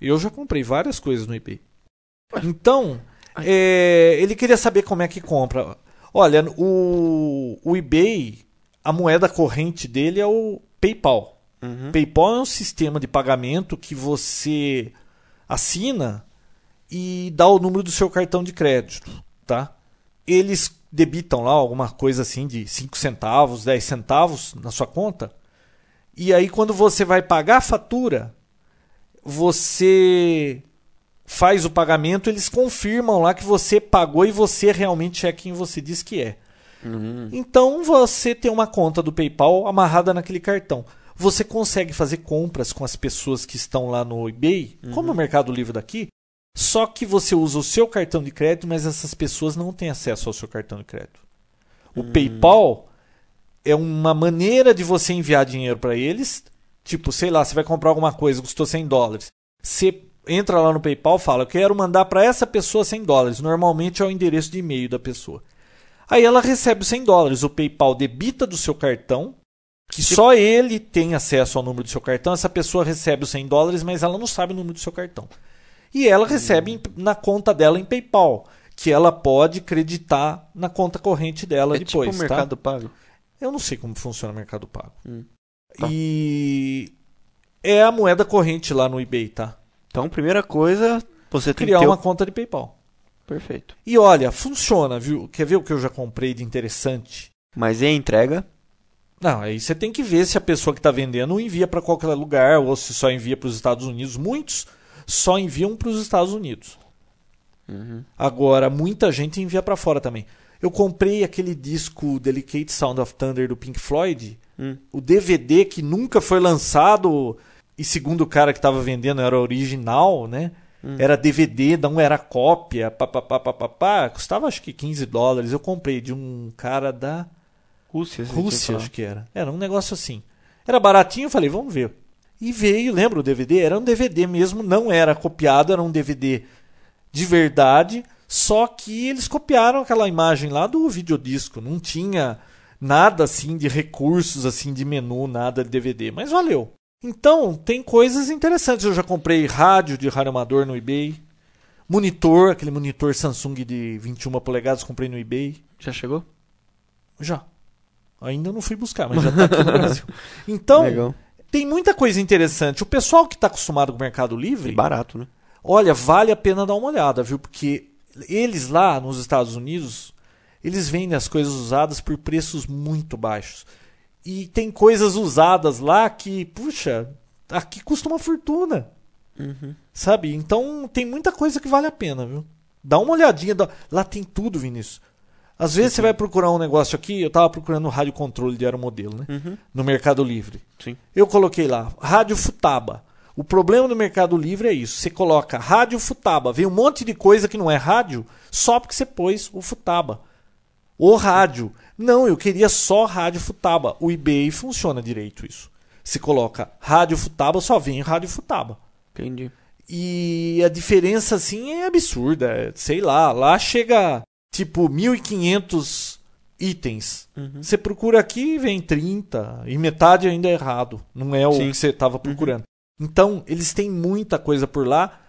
Eu já comprei várias coisas no eBay. Então, é, ele queria saber como é que compra. Olha, o, o eBay, a moeda corrente dele é o PayPal. Uhum. PayPal é um sistema de pagamento que você assina e dá o número do seu cartão de crédito, tá? Eles debitam lá alguma coisa assim de 5 centavos, 10 centavos na sua conta. E aí quando você vai pagar a fatura, você faz o pagamento, eles confirmam lá que você pagou e você realmente é quem você diz que é. Uhum. Então você tem uma conta do PayPal amarrada naquele cartão. Você consegue fazer compras com as pessoas que estão lá no eBay, como o Mercado Livre daqui, só que você usa o seu cartão de crédito, mas essas pessoas não têm acesso ao seu cartão de crédito. O PayPal é uma maneira de você enviar dinheiro para eles. Tipo, sei lá, você vai comprar alguma coisa, custou 100 dólares. Você entra lá no PayPal, fala, eu quero mandar para essa pessoa 100 dólares. Normalmente é o endereço de e-mail da pessoa. Aí ela recebe os 100 dólares. O PayPal debita do seu cartão, que só ele tem acesso ao número do seu cartão. Essa pessoa recebe os 100 dólares, mas ela não sabe o número do seu cartão. E ela recebe em- na conta dela em PayPal, que ela pode creditar na conta corrente dela É depois. tipo o tá? Mercado Pago. Eu não sei como funciona o Mercado Pago. Hum, tá. E é a moeda corrente lá no eBay, tá? Então, primeira coisa, você tem Criar que ter... uma conta de PayPal. Perfeito. E olha, funciona, viu? Quer ver o que eu já comprei de interessante? Mas e a entrega? Não, aí você tem que ver se a pessoa que está vendendo envia para qualquer lugar ou se só envia para os Estados Unidos. Muitos só enviam para os Estados Unidos. Uhum. Agora, muita gente envia para fora também. Eu comprei aquele disco Delicate Sound of Thunder do Pink Floyd, Hum. o DVD que nunca foi lançado e segundo o cara que estava vendendo era original, né? Era DVD, não era cópia, papapá, papapá. Custava acho que 15 dólares. Eu comprei de um cara da Rússia, Rússia, acho que era. Era um negócio assim. Era baratinho, eu falei, vamos ver. E veio, lembra o DVD? Era um DVD mesmo, não era copiado, era um DVD de verdade, só que eles copiaram aquela imagem lá do videodisco, não tinha nada assim de recursos assim de menu, nada de DVD, mas valeu. Então, tem coisas interessantes. Eu já comprei rádio de rádio amador no eBay. Monitor, aquele monitor Samsung de 21 polegadas, comprei no eBay. Já chegou? Já. Ainda não fui buscar, mas já tá aqui no Brasil. <laughs> Então, Legal. tem muita coisa interessante. O pessoal que está acostumado com o Mercado E Livre, barato, né? olha, vale a pena dar uma olhada, viu? Porque eles lá nos Estados Unidos, eles vendem as coisas usadas por preços muito baixos. E tem coisas usadas lá que, puxa, aqui custa uma fortuna. Uhum. Sabe? Então tem muita coisa que vale a pena, viu? Dá uma olhadinha. dá- Lá tem tudo, Vinícius. Às vezes você vai procurar um negócio aqui, eu tava procurando rádio controle de aeromodelo, né? Uhum. No Mercado Livre. Sim. Eu coloquei lá, Rádio Futaba. O problema do Mercado Livre é isso. Você coloca Rádio Futaba, vem um monte de coisa que não é rádio, só porque você pôs o Futaba. O rádio. Não, eu queria só Rádio Futaba. O eBay funciona direito isso. Você coloca Rádio Futaba, só vem Rádio Futaba. Entendi. E a diferença assim é absurda. é, Sei lá, lá chega tipo 1500 itens. Uhum. Você procura aqui e vem 30 e metade ainda é errado. Não é o Sim. que você estava procurando. Então, eles têm muita coisa por lá.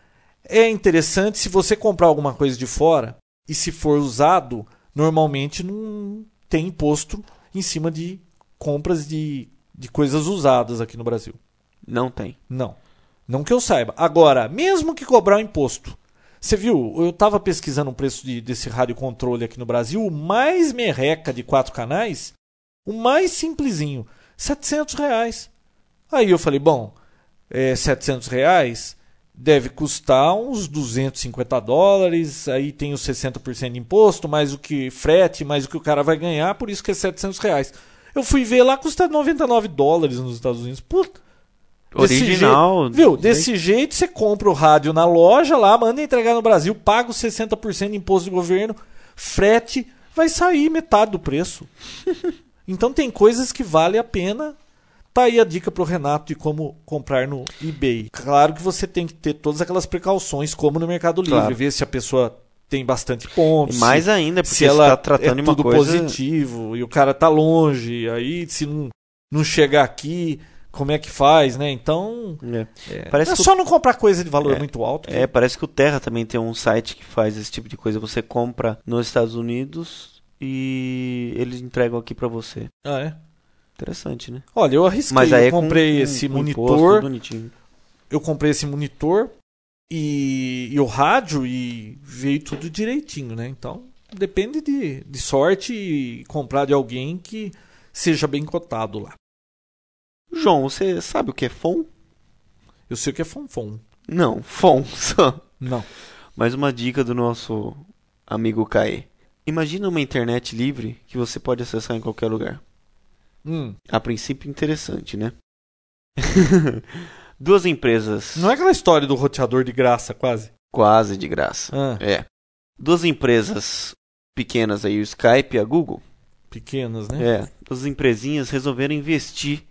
É interessante se você comprar alguma coisa de fora e se for usado, normalmente não tem imposto em cima de compras de, de coisas usadas aqui no Brasil. Não tem. Não. Não que eu saiba. Agora, mesmo que cobrar o imposto. Você viu, eu estava pesquisando o preço de- desse rádio controle aqui no Brasil, o mais merreca de quatro canais, o mais simplesinho, 700 reais. Aí eu falei, bom, é, 700 reais deve custar uns 250 dólares, aí tem os 60% de imposto, mais o que frete, mais o que o cara vai ganhar, por isso que é 700 reais. Eu fui ver lá, custa 99 dólares nos Estados Unidos. Puta, Desse Original. jeito- viu? Desse jeito você compra o rádio na loja lá, manda entregar no Brasil, paga os 60% de imposto do governo, frete, vai sair metade do preço. <laughs> então tem coisas que vale a pena. Tá aí a dica pro Renato de como comprar no eBay. Claro que você tem que ter todas aquelas precauções, como no Mercado Livre, Claro. ver se a pessoa tem bastante pontos. E mais ainda, porque se ela você tá tratando é de uma tudo coisa. positivo e o cara tá longe, aí se não, não chegar aqui, como é que faz, né? Então, É. é, Parece é que o- só não comprar coisa de valor É, muito alto. É, parece que o Terra também tem um site que faz esse tipo de coisa. Você compra nos Estados Unidos e eles entregam aqui pra você. Ah, é. Interessante, né? Olha, eu arrisquei, Mas aí eu é com- comprei com- esse com imposto, monitor, bonitinho. eu comprei esse monitor e, e o rádio e veio tudo direitinho, né? Então depende de, de sorte e comprar de alguém que seja bem cotado lá. João, você sabe o que é FON? Eu sei o que é fonfon. Não, FON <laughs> só. Não. Mais uma dica do nosso amigo Caê. Imagina uma internet livre que você pode acessar em qualquer lugar. Hum. A princípio interessante, né? <laughs> Duas empresas Não é aquela história do roteador de graça, quase. quase de graça. Ah, É. Duas empresas pequenas aí, o Skype e a Google. pequenas, né? É, duas empresinhas resolveram investir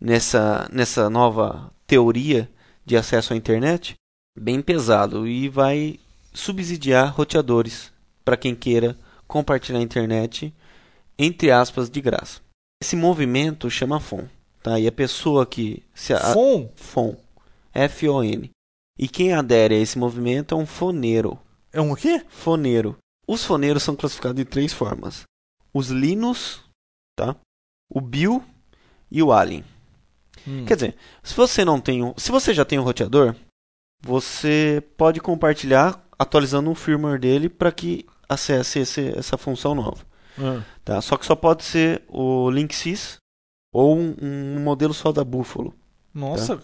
nessa, nessa nova teoria de acesso à internet bem pesado e vai subsidiar roteadores para quem queira compartilhar a internet entre aspas de graça. Esse movimento chama FON, tá? E a pessoa que se a, Fon? FON, F O N. E quem adere a esse movimento é um foneiro. É um o quê? Foneiro. Os foneiros são classificados de três formas: os Linus, tá? O Bill e o Alien. Hum. Quer dizer, se você não tem, um, se você já tem um roteador, você pode compartilhar atualizando o firmware dele para que acesse esse- essa função nova, Tá? Só que só pode ser o Linksys ou um, um modelo só da Buffalo. Nossa,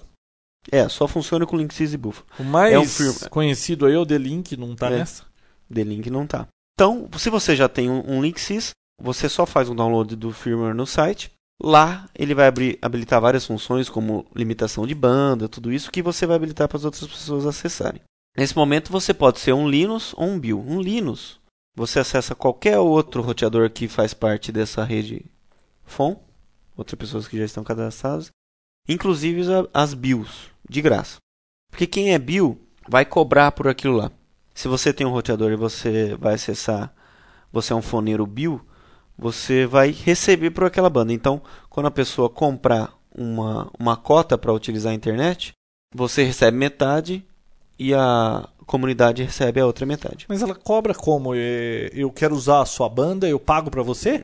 É, só funciona com Linksys e Buffalo. o mais É um firmware. conhecido aí é o The-Link, não tá É. nessa? D-Link não tá. Então, se você já tem um, um Linksys, você só faz um download do firmware no site. Lá ele vai abrir, habilitar várias funções, como limitação de banda, tudo isso que você vai habilitar para as outras pessoas acessarem. Nesse momento você pode ser um Linux ou um Bill. Um Linux, você acessa qualquer outro roteador que faz parte dessa rede FON, outras pessoas que já estão cadastradas, inclusive as BIOS, de graça. Porque quem é BIOS vai cobrar por aquilo lá. Se você tem um roteador e você vai acessar, você é um foneiro Bill, você vai receber por aquela banda. Então, quando a pessoa comprar uma, uma cota para utilizar a internet, você recebe metade e a comunidade recebe a outra metade. Mas ela cobra como? É, Eu quero usar a sua banda, eu pago pra você?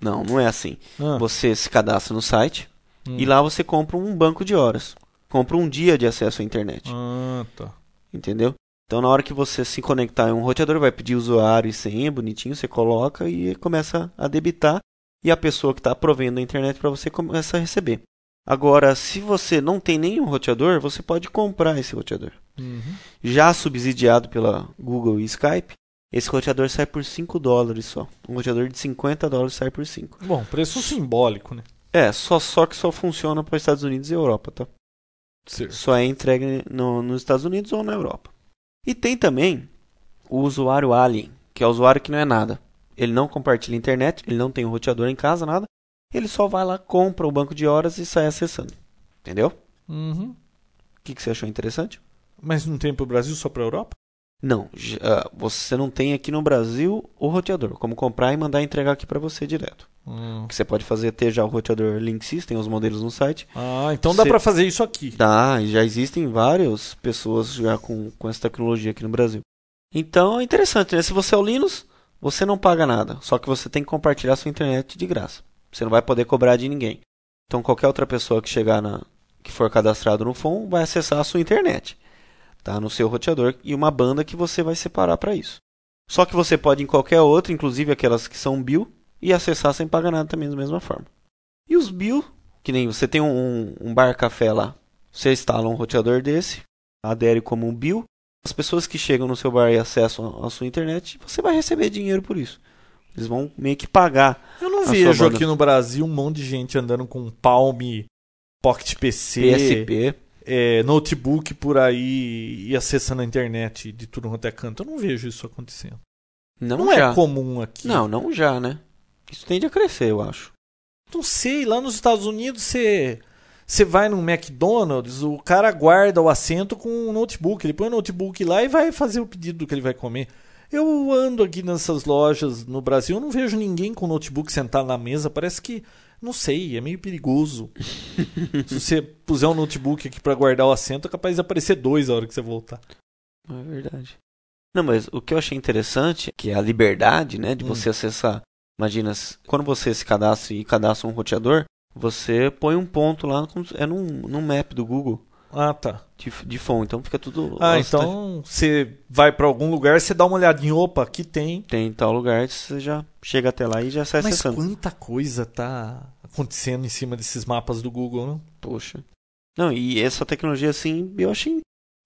Não, não é assim. Ah. Você se cadastra no site Hum. e lá você compra um banco de horas. Compra um dia de acesso à internet. Ah, tá. Entendeu? Então, na hora que você se conectar em um roteador, vai pedir usuário e senha, bonitinho, você coloca e começa a debitar. E a pessoa que está provendo a internet para você começa a receber. Agora, se você não tem nenhum roteador, você pode comprar esse roteador. Uhum. Já subsidiado pela Google e Skype, esse roteador sai por 5 dólares só. Um roteador de 50 dólares sai por 5. Bom, preço simbólico, né? É, só, só que só funciona para os Estados Unidos e Europa, tá? Certo. só é entregue no- nos Estados Unidos ou na Europa. E tem também o usuário alien, que é o usuário que não é nada. Ele não compartilha a internet, ele não tem um roteador em casa, nada. Ele só vai lá, compra o banco de horas e sai acessando. Entendeu? Uhum. O que, que você achou interessante? Mas não tem pro Brasil, só pra Europa? Não, ah, você não tem aqui no Brasil o roteador. Como comprar e mandar entregar aqui para você direto. Hum. O que você pode fazer ter já o roteador Linksys, tem os modelos no site. Ah, então dá Cê- pra fazer isso aqui. Dá, já existem várias pessoas já com, com essa tecnologia aqui no Brasil. Então é interessante, né? Se você é o Linux, você não paga nada. Só que você tem que compartilhar sua internet de graça. Você não vai poder cobrar de ninguém. Então qualquer outra pessoa que chegar na. que for cadastrado no FON vai acessar a sua internet. Tá? No seu roteador e uma banda que você vai separar para isso. Só que você pode em qualquer outra, inclusive aquelas que são Bill, e acessar sem pagar nada também da mesma forma. E os Bill, que nem você tem um, um bar café lá. Você instala um roteador desse, adere como um Bill. As pessoas que chegam no seu bar e acessam a sua internet, você vai receber dinheiro por isso. Eles vão meio que pagar Eu não vejo aqui no Brasil um monte de gente andando com Palm, Pocket PC, PSP. É, notebook por aí e acessando a internet de tudo quanto é canto. Eu não vejo isso acontecendo. Não, Não, é comum aqui. Não, não já, né? Isso tende a crescer, eu acho. Não sei, lá nos Estados Unidos você você vai num McDonald's, o cara guarda o assento com um notebook, ele põe o notebook lá e vai fazer o pedido do que ele vai comer. Eu ando aqui nessas lojas no Brasil, eu não vejo ninguém com notebook sentado na mesa, parece que não sei, é meio perigoso. <laughs> Se você puser um notebook aqui pra guardar o assento, é capaz de aparecer dois a hora que você voltar. É verdade. Não, mas o que eu achei interessante, que é a liberdade, né, de Hum. você acessar. Imagina, quando você se cadastra e cadastra um roteador, você põe um ponto lá, é num, num map do Google. Ah, tá. de, de phone, então fica tudo. Ah, então você vai pra algum lugar, você dá uma olhadinha, opa, aqui tem. Tem tal lugar, você já chega até lá e já sai Mas acessando. quanta coisa tá acontecendo em cima desses mapas do Google, né? Poxa. Não, e essa tecnologia, assim, eu achei.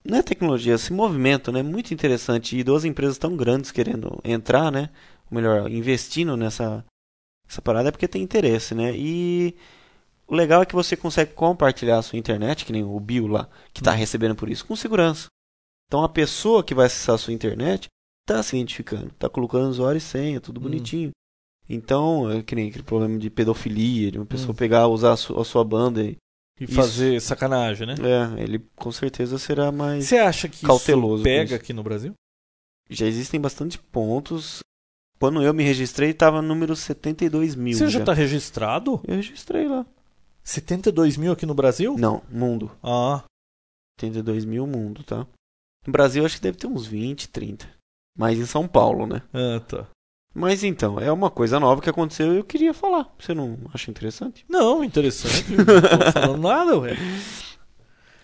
Não é tecnologia, esse movimento, né? Muito interessante. E duas empresas tão grandes querendo entrar, né? Ou melhor, investindo nessa essa parada é porque tem interesse, né? E o legal é que você consegue compartilhar a sua internet, que nem o Bill lá, que está Hum. recebendo por isso, com segurança. Então a pessoa que vai acessar a sua internet está se identificando, está colocando usuário e senha, tudo Hum. bonitinho. Então, é que nem aquele problema de pedofilia, de uma pessoa Hum. pegar, usar a sua, a sua banda e E Isso. fazer sacanagem, né? é, ele com certeza será mais. Você acha que Cauteloso isso pega isso. aqui no Brasil? Já existem bastante pontos. Quando eu me registrei, estava número 72 mil. Você já tá registrado? Eu registrei lá. 72 mil aqui no Brasil? Não, mundo. Ah, 72 mil mundo, tá? No Brasil acho que deve ter uns 20, 30. Mas em São Paulo, né? ah, tá. Mas então, é uma coisa nova que aconteceu e eu queria falar. Você não acha interessante? Não, interessante. <laughs> não tô falando nada, ué.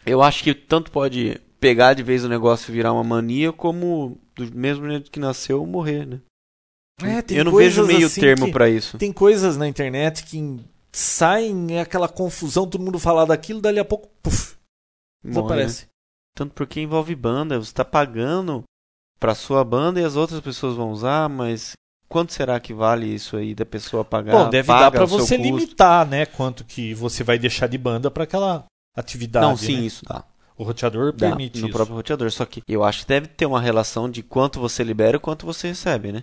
Eu acho que tanto pode pegar de vez o negócio e virar uma mania, como do mesmo jeito que nasceu, morrer, né? É, tem eu não vejo meio assim termo que- pra isso. Tem coisas na internet que saem, é aquela confusão, todo mundo falar daquilo, dali a pouco, puf, Morre, né? desaparece. Tanto porque envolve banda, você tá pagando pra sua banda e as outras pessoas vão usar, mas quanto será que vale isso aí da pessoa pagar? Bom, deve Paga dar seu você custo? limitar, né, quanto que você vai deixar de banda pra aquela atividade. Não, sim, né? isso dá. O roteador Dá, permite no isso. próprio roteador. Só que eu acho que deve ter uma relação de quanto você libera e quanto você recebe, né?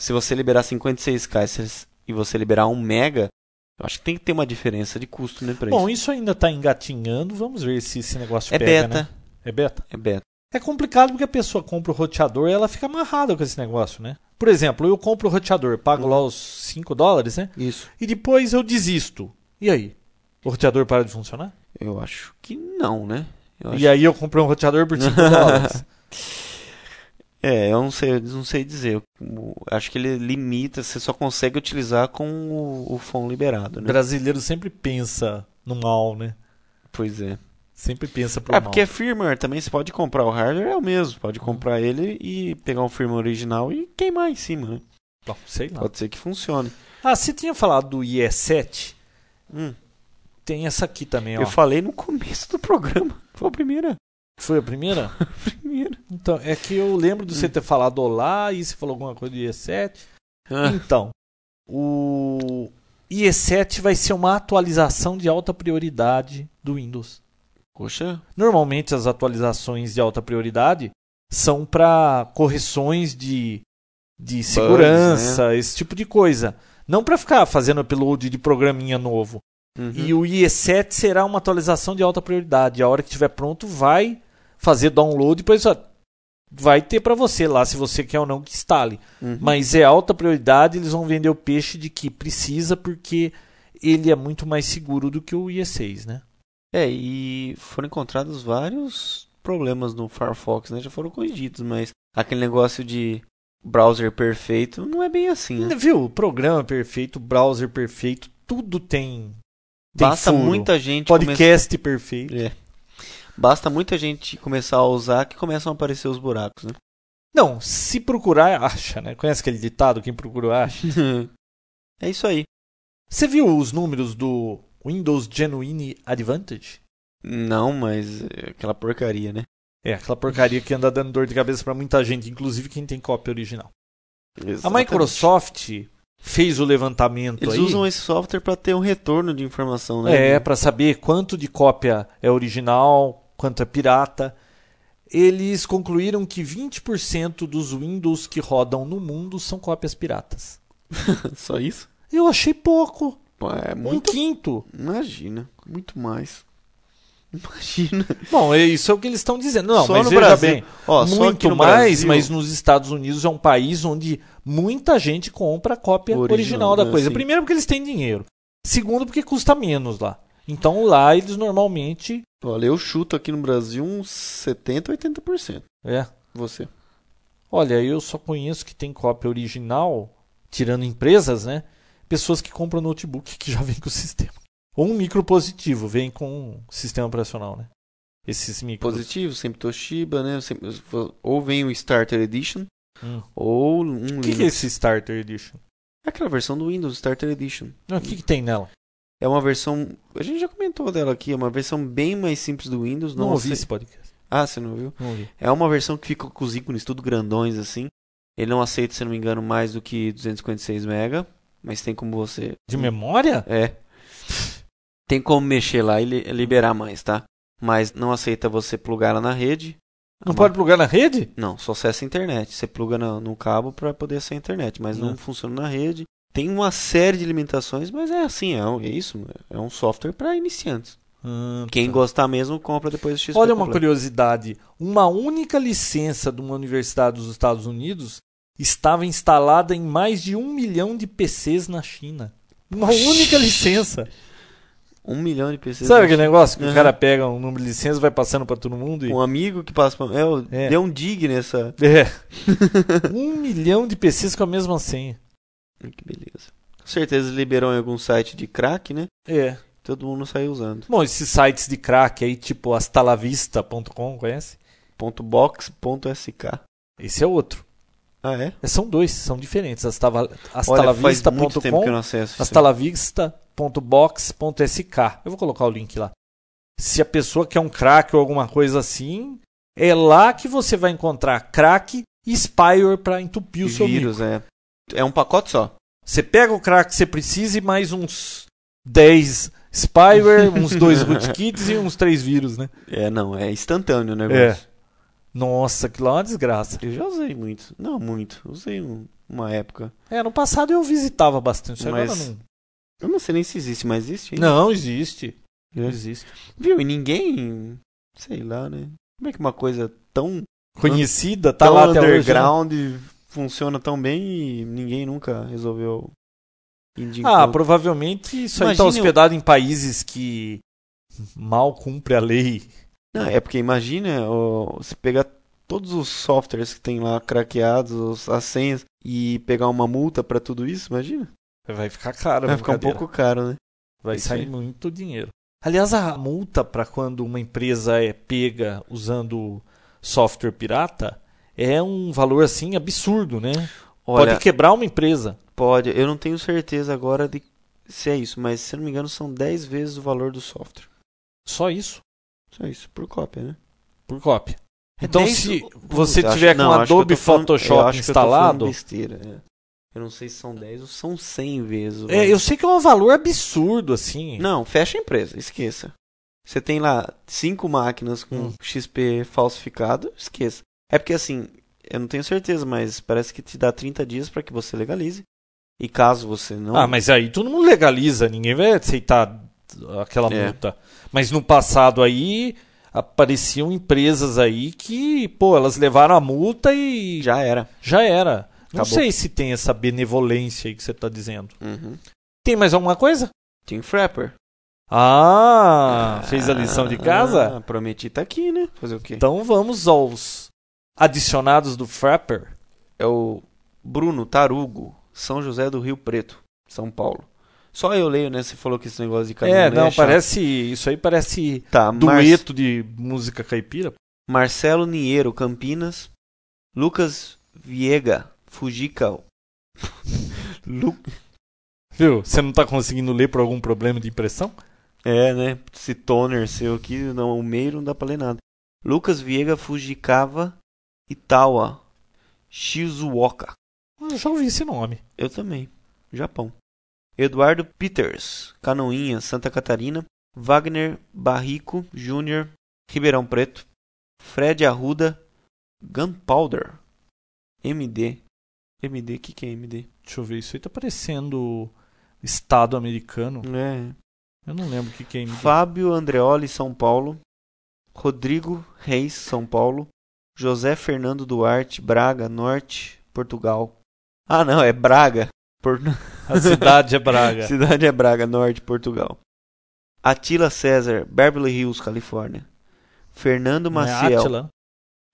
Se você liberar 56k e se- e você liberar 1 mega, eu acho que tem que ter uma diferença de custo, né, pra Bom, isso. ainda tá engatinhando, vamos ver se esse negócio É pega, beta, né? É beta? é beta. É complicado porque a pessoa compra o roteador e ela fica amarrada com esse negócio, né? Por exemplo, eu compro o roteador, pago lá os 5 dólares, né? Isso. E depois eu desisto. E aí? O roteador para de funcionar? Eu acho que não, né? Eu E aí eu comprei um roteador por 5 <laughs> dólares. É, eu não sei, eu não sei dizer. Eu acho que ele limita, você só consegue utilizar com o, o phone liberado, O né? brasileiro sempre pensa no mal, né? Pois é. Sempre pensa pro É, mal. porque é firmware também, você pode comprar o hardware, é o mesmo. Pode comprar ele e pegar um firmware original e queimar em cima, né? Bom, sei lá. Pode ser que funcione. Ah, você tinha falado do IE7? Hum, Tem essa aqui também, ó. eu falei no começo do programa. Foi a primeira. Foi a primeira? <laughs> primeira. Então, é que eu lembro de você ter falado olá e você falou alguma coisa do IE7. Ah, Então, o IE7 vai ser uma atualização de alta prioridade do Windows. poxa, Normalmente as atualizações de alta prioridade são para correções de, de segurança, esse tipo de coisa. Não para ficar fazendo upload de programinha novo. uhum. E o IE7 será uma atualização de alta prioridade. A hora que estiver pronto, vai fazer download, depois ó, vai ter para você lá, se você quer ou não que instale. Uhum. Mas é alta prioridade, eles vão vender o peixe de que precisa, porque ele é muito mais seguro do que o IE6, né? É, e foram encontrados vários problemas no Firefox, né? Já foram corrigidos, mas aquele negócio de browser perfeito não é bem assim, né? Viu? Programa perfeito, browser perfeito, tudo tem. tem Basta furo. muita gente podcast perfeito. É. Basta muita gente começar a usar que começam a aparecer os buracos, né? Não, se procurar, <laughs> acha, né? Conhece aquele ditado? Quem procura, acha. <laughs> é isso aí. Você viu os números do Windows Genuine Advantage? Não, mas é aquela porcaria, né? É, aquela porcaria que anda dando dor de cabeça pra muita gente, inclusive quem tem cópia original. A Exatamente. Microsoft fez o levantamento Eles aí. usam esse software para ter um retorno de informação, né? É, pra saber quanto de cópia é original, quanto é pirata. Eles concluíram que 20% dos Windows que rodam no mundo são cópias piratas. <laughs> Só isso? Eu achei pouco. É Um muito. quinto. Imagina, muito mais. <laughs> Imagina. Bom, é isso é o que eles estão dizendo. Não, Só mas no Brasil. bem, Ó, muito no mais, Brasil- mas nos Estados Unidos é um país onde muita gente compra a cópia Original, original, da né, coisa. Primeiro porque eles têm dinheiro. Segundo porque custa menos lá. Então lá eles normalmente Olha, eu chuto aqui no Brasil uns 70, 80%. é. Você. Olha, eu só conheço que tem cópia original, tirando empresas, né? Pessoas que compram notebook que já vem com o sistema. Ou um micropositivo, vem com um sistema operacional, né? Esses micros. Positivo, sempre Toshiba, né? Sempre- ou vem o Starter Edition, Hum. ou um O que, que é esse Starter Edition? É aquela versão do Windows Starter Edition. O que, que tem nela? É uma versão. A gente já comentou dela aqui, é uma versão bem mais simples do Windows. Não, Não, ouvi esse podcast. Ah, você não ouviu? Não ouvi. É uma versão que fica com os ícones tudo grandões assim. Ele não aceita, se não me engano, mais do que 256 MB, mas tem como você. De memória? É. Tem como mexer lá e li- liberar mais, tá? Mas não aceita você plugar ela na rede. Não pode plugar na rede? Não, só acessa a internet. Você pluga no, no cabo para poder acessar a internet, mas não Não. funciona na rede. Tem uma série de limitações, mas é assim, é, é isso. É um software para iniciantes. Ah, Quem tá. gostar mesmo, compra depois do XP. Olha uma completo. curiosidade. Uma única licença de uma universidade dos Estados Unidos estava instalada em mais de um milhão de PCs na China. Uma única licença. Um milhão de PCs. Sabe aquele negócio que o Aham. cara pega um número de licença, vai passando pra todo mundo e. Um amigo que passa pra. É, É. deu um dig nessa. É. <laughs> um milhão de PCs com a mesma senha. Que beleza. Com certeza liberou em algum site de crack, né? É. Todo mundo saiu usando. Bom, esses sites de crack aí, tipo astalavista.com, conhece? Ponto .box, ponto .sk. Esse é outro. Ah, é? São dois, são diferentes. Astalavista.com, astalavista.box.sk. Eu vou colocar o link lá. Se a pessoa quer um crack ou alguma coisa assim, é lá que você vai encontrar crack e spyware para entupir o seu micro. vírus, é. É um pacote só. Você pega o crack que você precisa e mais uns 10 spyware, <laughs> uns 2 rootkits e uns 3 vírus, né? É, não, é instantâneo o negócio. Nossa, que lá é uma desgraça. Eu já usei muito. Não muito. Usei um- uma época. É, no passado eu visitava bastante, isso agora Mas- não. Eu não sei nem se existe, mas existe ainda. Não, existe. É. existe. Viu? E ninguém. Sei lá, né? Como é que uma coisa tão, Conhecida, tá tão lá até hoje. né? Funciona tão bem e ninguém nunca resolveu indicar? Ah, provavelmente isso aí tá Imagine hospedado em países que mal cumpre a lei. Não, é porque imagina ó, você pegar todos os softwares que tem lá craqueados, os- as senhas, e pegar uma multa pra tudo isso, imagina? Vai ficar caro, Vai ficar um pouco caro, né? Vai isso sair aí. muito dinheiro. Aliás, a multa para quando uma empresa é pega usando software pirata é um valor assim absurdo, né? Olha, Pode quebrar uma empresa. pode, eu não tenho certeza agora de se é isso, mas se não me engano são 10 vezes o valor do software. Só isso, Só isso, por cópia, né? por cópia. É Então, 10 se você acho- tiver com não, Adobe falando- Photoshop eu instalado, besteira, é. Eu não sei se são 10 ou são 100 vezes. é, eu sei que é um valor absurdo assim. Não, fecha a empresa, esqueça. Você tem lá cinco máquinas com Hum. XP falsificado, esqueça. É porque assim, eu não tenho certeza, mas parece que te dá 30 dias para que você legalize. E caso você não. Ah, mas aí todo mundo legaliza, ninguém vai aceitar aquela É. multa. Mas no passado aí apareciam empresas aí que, pô, elas levaram a multa e já, Já era. era. Não Acabou. sei se tem essa benevolência aí que você tá dizendo. Uhum. Tem mais alguma coisa? Team Frapper. Ah, fez a lição de casa? Ah, prometi tá aqui, né? Fazer o quê? Então vamos aos adicionados do Frapper. É o Bruno Tarugo, São José do Rio Preto, São Paulo. Só eu leio, né? Você falou que esse negócio de um é, não, chato. parece. Isso aí parece Tá, Mar- dueto de música caipira. Marcelo Niero, Campinas. Lucas Viega, Fujica. <laughs> Lu... Viu? Você não tá conseguindo ler por algum problema de impressão? É, né? Esse toner seu aqui, não, o meio não dá pra ler nada. Lucas Viega, Fujikawa, Itawa, Shizuoka. Eu já ouvi esse nome. Eu também. Japão. Eduardo Peters, Canoinha, Santa Catarina. Wagner Barrico Júnior, Ribeirão Preto. Fred Arruda, Gunpowder. MD. MD, o que, que é MD? Deixa eu ver, isso aí tá parecendo Estado americano. É. Eu não lembro o que, que é MD. Fábio Andreoli, São Paulo. Rodrigo Reis, São Paulo. José Fernando Duarte, Braga, Norte, Portugal. Ah, não, é Braga. Por... A cidade é Braga. <laughs> Cidade é Braga, Norte, Portugal. Atila César, Beverly Hills, Califórnia. Fernando Não é Maciel. Átila?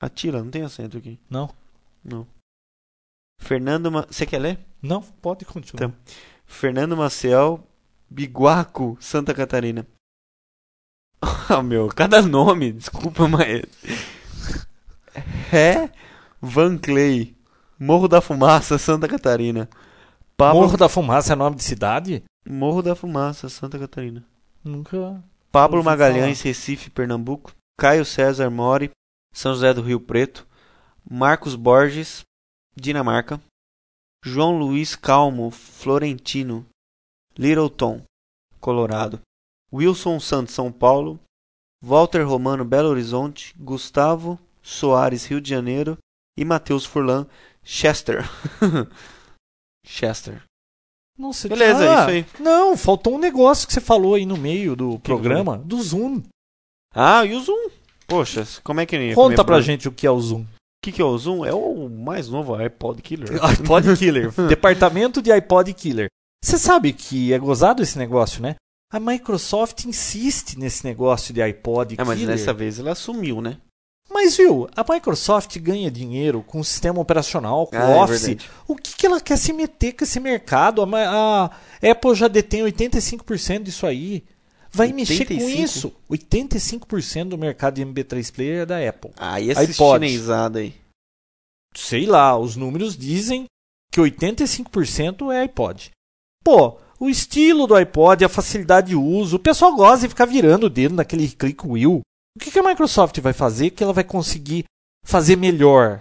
Atila, não tem acento aqui. Não. Não. Fernando Ma... Você quer ler? Não, pode continuar. Então. Fernando Maciel, Biguaco, Santa Catarina. <laughs> Ah, meu, cada nome, desculpa, mas. É Van Clay, Morro da Fumaça, Santa Catarina. Pablo... Morro da Fumaça é nome de cidade? Morro da Fumaça, Santa Catarina. Nunca. Pablo Magalhães, Recife, Pernambuco. Caio César Mori, São José do Rio Preto. Marcos Borges, Dinamarca. João Luiz Calmo, Florentino, Littleton, Colorado. Wilson Santos, São Paulo. Walter Romano, Belo Horizonte. Gustavo Soares, Rio de Janeiro. E Matheus Furlan, Chester. <laughs> Chester. Nossa, Beleza, ah, isso aí. Não, faltou um negócio que você falou aí no meio do programa, do Zoom. Ah, e o Zoom? Poxa, como é que Conta pra gente o que é o Zoom. O que, que é o Zoom? É o mais novo iPod Killer. <laughs> iPod Killer. <laughs> Departamento de iPod Killer. Você sabe que é gozado esse negócio, né? A Microsoft insiste nesse negócio de iPod É, mas Killer. dessa vez ela assumiu, né? Mas viu, a Microsoft ganha dinheiro com o sistema operacional, com Ah, o é Office. verdade. o que, que ela quer se meter com esse mercado? A, a Apple já detém 85% disso aí. Vai mexer com 85? isso. 85% do mercado de MP3 player é da Apple. Ah, e esse iPod. chinesada aí? Sei lá, os números dizem que 85% é iPod. Pô, o estilo do iPod, a facilidade de uso, o pessoal gosta de ficar virando o dedo naquele click wheel. O que, que a Microsoft vai fazer que ela vai conseguir fazer melhor?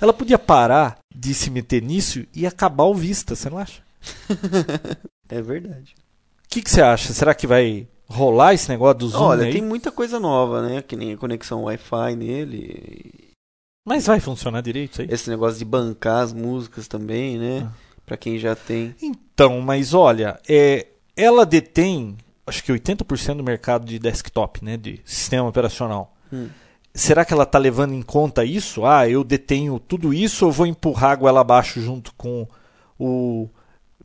Ela podia parar de se meter nisso e acabar o Vista, você não acha? <laughs> É verdade. O que, que você acha? Será que vai rolar esse negócio do Zoom Olha, aí? tem muita coisa nova, né? Que nem a conexão Wi-Fi nele. Mas vai funcionar direito isso aí? Esse negócio de bancar as músicas também, né? Ah. Pra quem já tem. Então, mas olha, é, ela detém, acho que 80% do mercado de desktop, né, de sistema operacional. Hum. Será que ela está levando em conta isso? Ah, eu detenho tudo isso ou vou empurrar a goela abaixo junto com o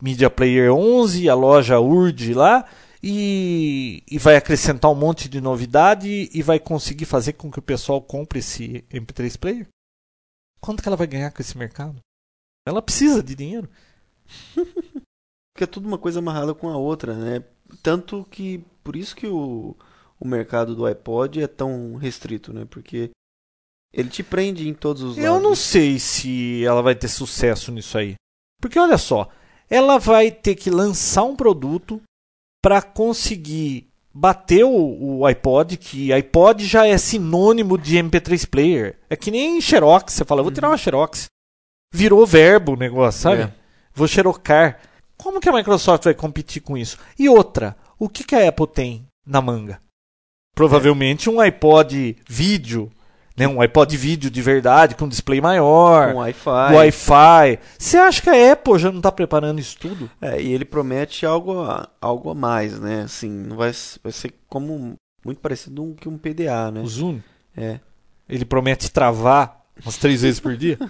Media Player 11, a loja URD lá, e, e vai acrescentar um monte de novidade e vai conseguir fazer com que o pessoal compre esse MP3 Player? Quanto que ela vai ganhar com esse mercado? Ela precisa de dinheiro. <laughs> Porque é tudo uma coisa amarrada com a outra, né? Tanto que. Por isso que o, o mercado do iPod é tão restrito, né? Porque ele te prende em todos os Eu lados. não sei se ela vai ter sucesso nisso aí. Porque olha só, ela vai ter que lançar um produto para conseguir bater o, o iPod, que iPod já é sinônimo de MP3 player. É que nem Xerox, você fala, vou tirar uma Xerox. Virou verbo o negócio, sabe? É. Vou xerocar. Como que a Microsoft vai competir com isso? E outra, o que, que a Apple tem na manga? Provavelmente um iPod vídeo, né? um iPod vídeo de verdade, com display maior, Com Wi-Fi. Wi-Fi. Você acha que a Apple já não está preparando isso tudo? É, e ele promete algo a, algo a mais, né? Assim, não vai, vai ser como muito parecido um, que um PDA, né? O Zoom, É. ele promete travar umas três vezes por dia? <laughs>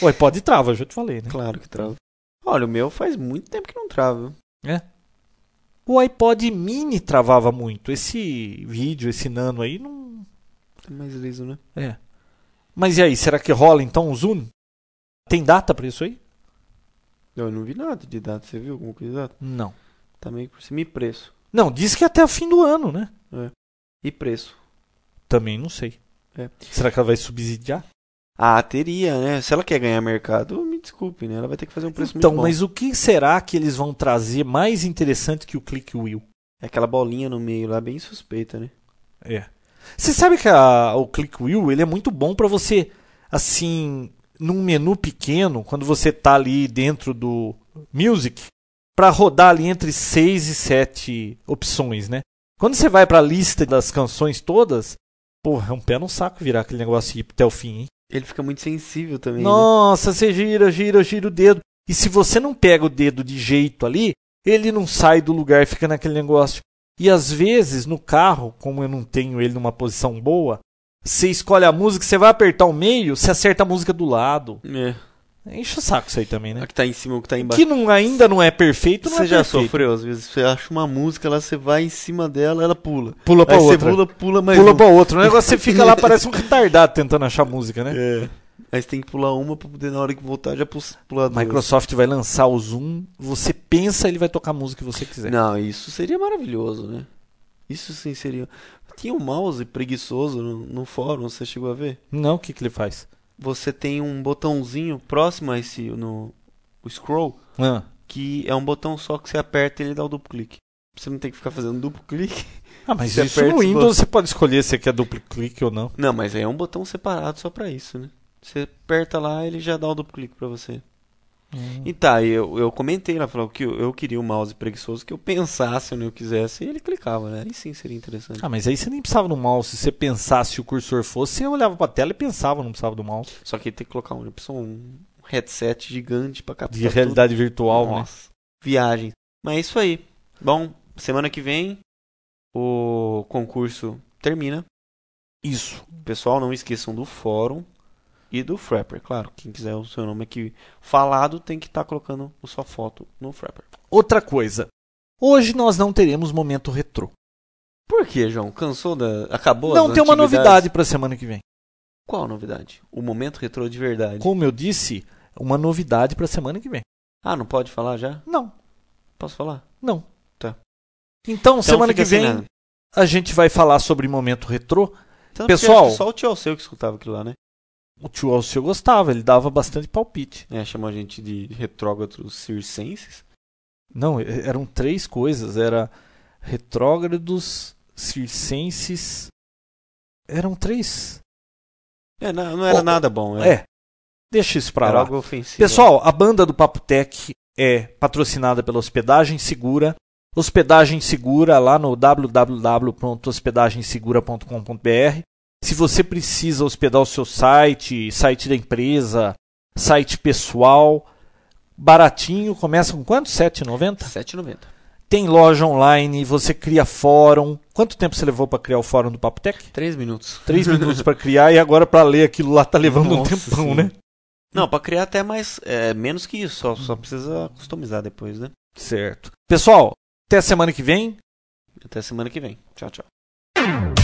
O iPod trava, eu já te falei, né? Claro que trava. Olha, o meu faz muito tempo que não trava. viu? O iPod mini travava muito. Esse vídeo, esse nano aí, não. É mais liso, né? É. Mas e aí, será que rola então o Zoom? Tem data pra isso aí? Eu não vi nada de data. Você viu alguma coisa de data? Não. Tá meio por cima. E preço? Não, diz que é até o fim do ano, né? E preço? Também não sei. É. Será que ela vai subsidiar? Ah, teria, né? Se ela quer ganhar mercado, me desculpe, né? Ela vai ter que fazer um preço Então, muito bom. mas o que será que eles vão trazer mais interessante que o Click Wheel? É aquela bolinha no meio lá, bem suspeita, né? É. Você sabe que a- o Click Wheel ele é muito bom para você, assim, num menu pequeno, quando você tá ali dentro do Music, para rodar ali entre 6 e 7 opções, né? Quando você vai para a lista das canções todas, porra, é um pé no saco virar aquele negócio e ir até o fim, hein? Ele fica muito sensível também, né? Nossa, você gira, gira, gira o dedo. E se você não pega o dedo de jeito ali, ele não sai do lugar fica naquele negócio. E às vezes no carro, como eu não tenho ele numa posição boa, você escolhe a música, você vai apertar o meio, você acerta a música do lado. É. Enche o saco isso aí também, né? A que tá em cima, o que tá O embaixo. que não, ainda não é perfeito, não Você é já perfeito. sofreu, às vezes você acha uma música, lá você vai em cima dela, ela pula. Pula pra Aí outra. você pula, pula mais Pula um. pra outra. O negócio você fica lá, <laughs> parece um retardado tentando achar música, né? É. Aí você tem que pular uma pra poder, na hora que voltar, já pular duas. Microsoft vai lançar o Zoom, você pensa, ele vai tocar a música que você quiser. Não, isso seria maravilhoso, né? Isso sim seria. Tinha um mouse preguiçoso no, no fórum, você chegou a ver? Não, o que, que ele faz? Você tem um botãozinho próximo a esse no o scroll Ah, que é um botão só que você aperta e ele dá o duplo clique. Você não tem que ficar fazendo duplo clique. <laughs> Ah, mas Você isso no Windows botão. você pode escolher se quer duplo clique ou não. Não, mas aí é um botão separado só pra isso, né? Você aperta lá, ele já dá o duplo clique pra você. E tá, eu, eu comentei lá, falou que eu, eu queria um mouse preguiçoso que eu pensasse no eu quisesse e ele clicava, né? Aí sim seria interessante. Ah, mas aí você nem precisava do mouse. Se você pensasse se o cursor fosse, você olhava pra tela e pensava, não precisava do mouse. Só que tem que colocar um, um headset gigante pra captar De realidade virtual, tudo. né? Nossa, viagem. Mas é isso aí. Bom, semana que vem o concurso termina. Isso. Pessoal, não esqueçam do fórum e do Frapper. Claro, quem quiser o seu nome aqui falado tem que estar colocando a sua foto no Frapper. Outra coisa. Hoje nós não teremos momento retrô. Por que, João? Cansou da. Acabou não, tem uma novidade pra semana que vem. Qual novidade? O momento retrô de verdade. Como eu disse, uma novidade pra semana que vem. Ah, não pode falar já? Não, Posso falar? não. Tá. Então, semana fica que vem né? a gente vai falar sobre momento retrô. Tanto Pessoal- que só o tio Alceu que escutava aquilo lá, né? O tio Alceu gostava, ele dava bastante palpite. É, chamou a gente de retrógrados circenses. Não, eram três coisas. Era retrógrados, circenses. Eram três. É, não, não era Oh, nada bom. É. Deixa isso pra era lá. algo ofensivo. Pessoal, a banda do Papo Tech é patrocinada pela Hospedagem Segura. Hospedagem Segura lá no www.hospedagensegura.com.br. Se você precisa hospedar o seu site, site da empresa, site pessoal, baratinho, começa com quanto? R$ 7,90? 7,90. Tem loja online, você cria fórum. Quanto tempo você levou para criar o fórum do Papo Tech? 3 minutos. Três minutos para <laughs> criar e agora para ler aquilo lá tá levando um Nossa tempão, Senhora. né? Não, pra criar até mais. É, menos que isso. Só, só precisa customizar depois, né? Certo. Pessoal, até semana que vem. Até semana que vem. Tchau, tchau.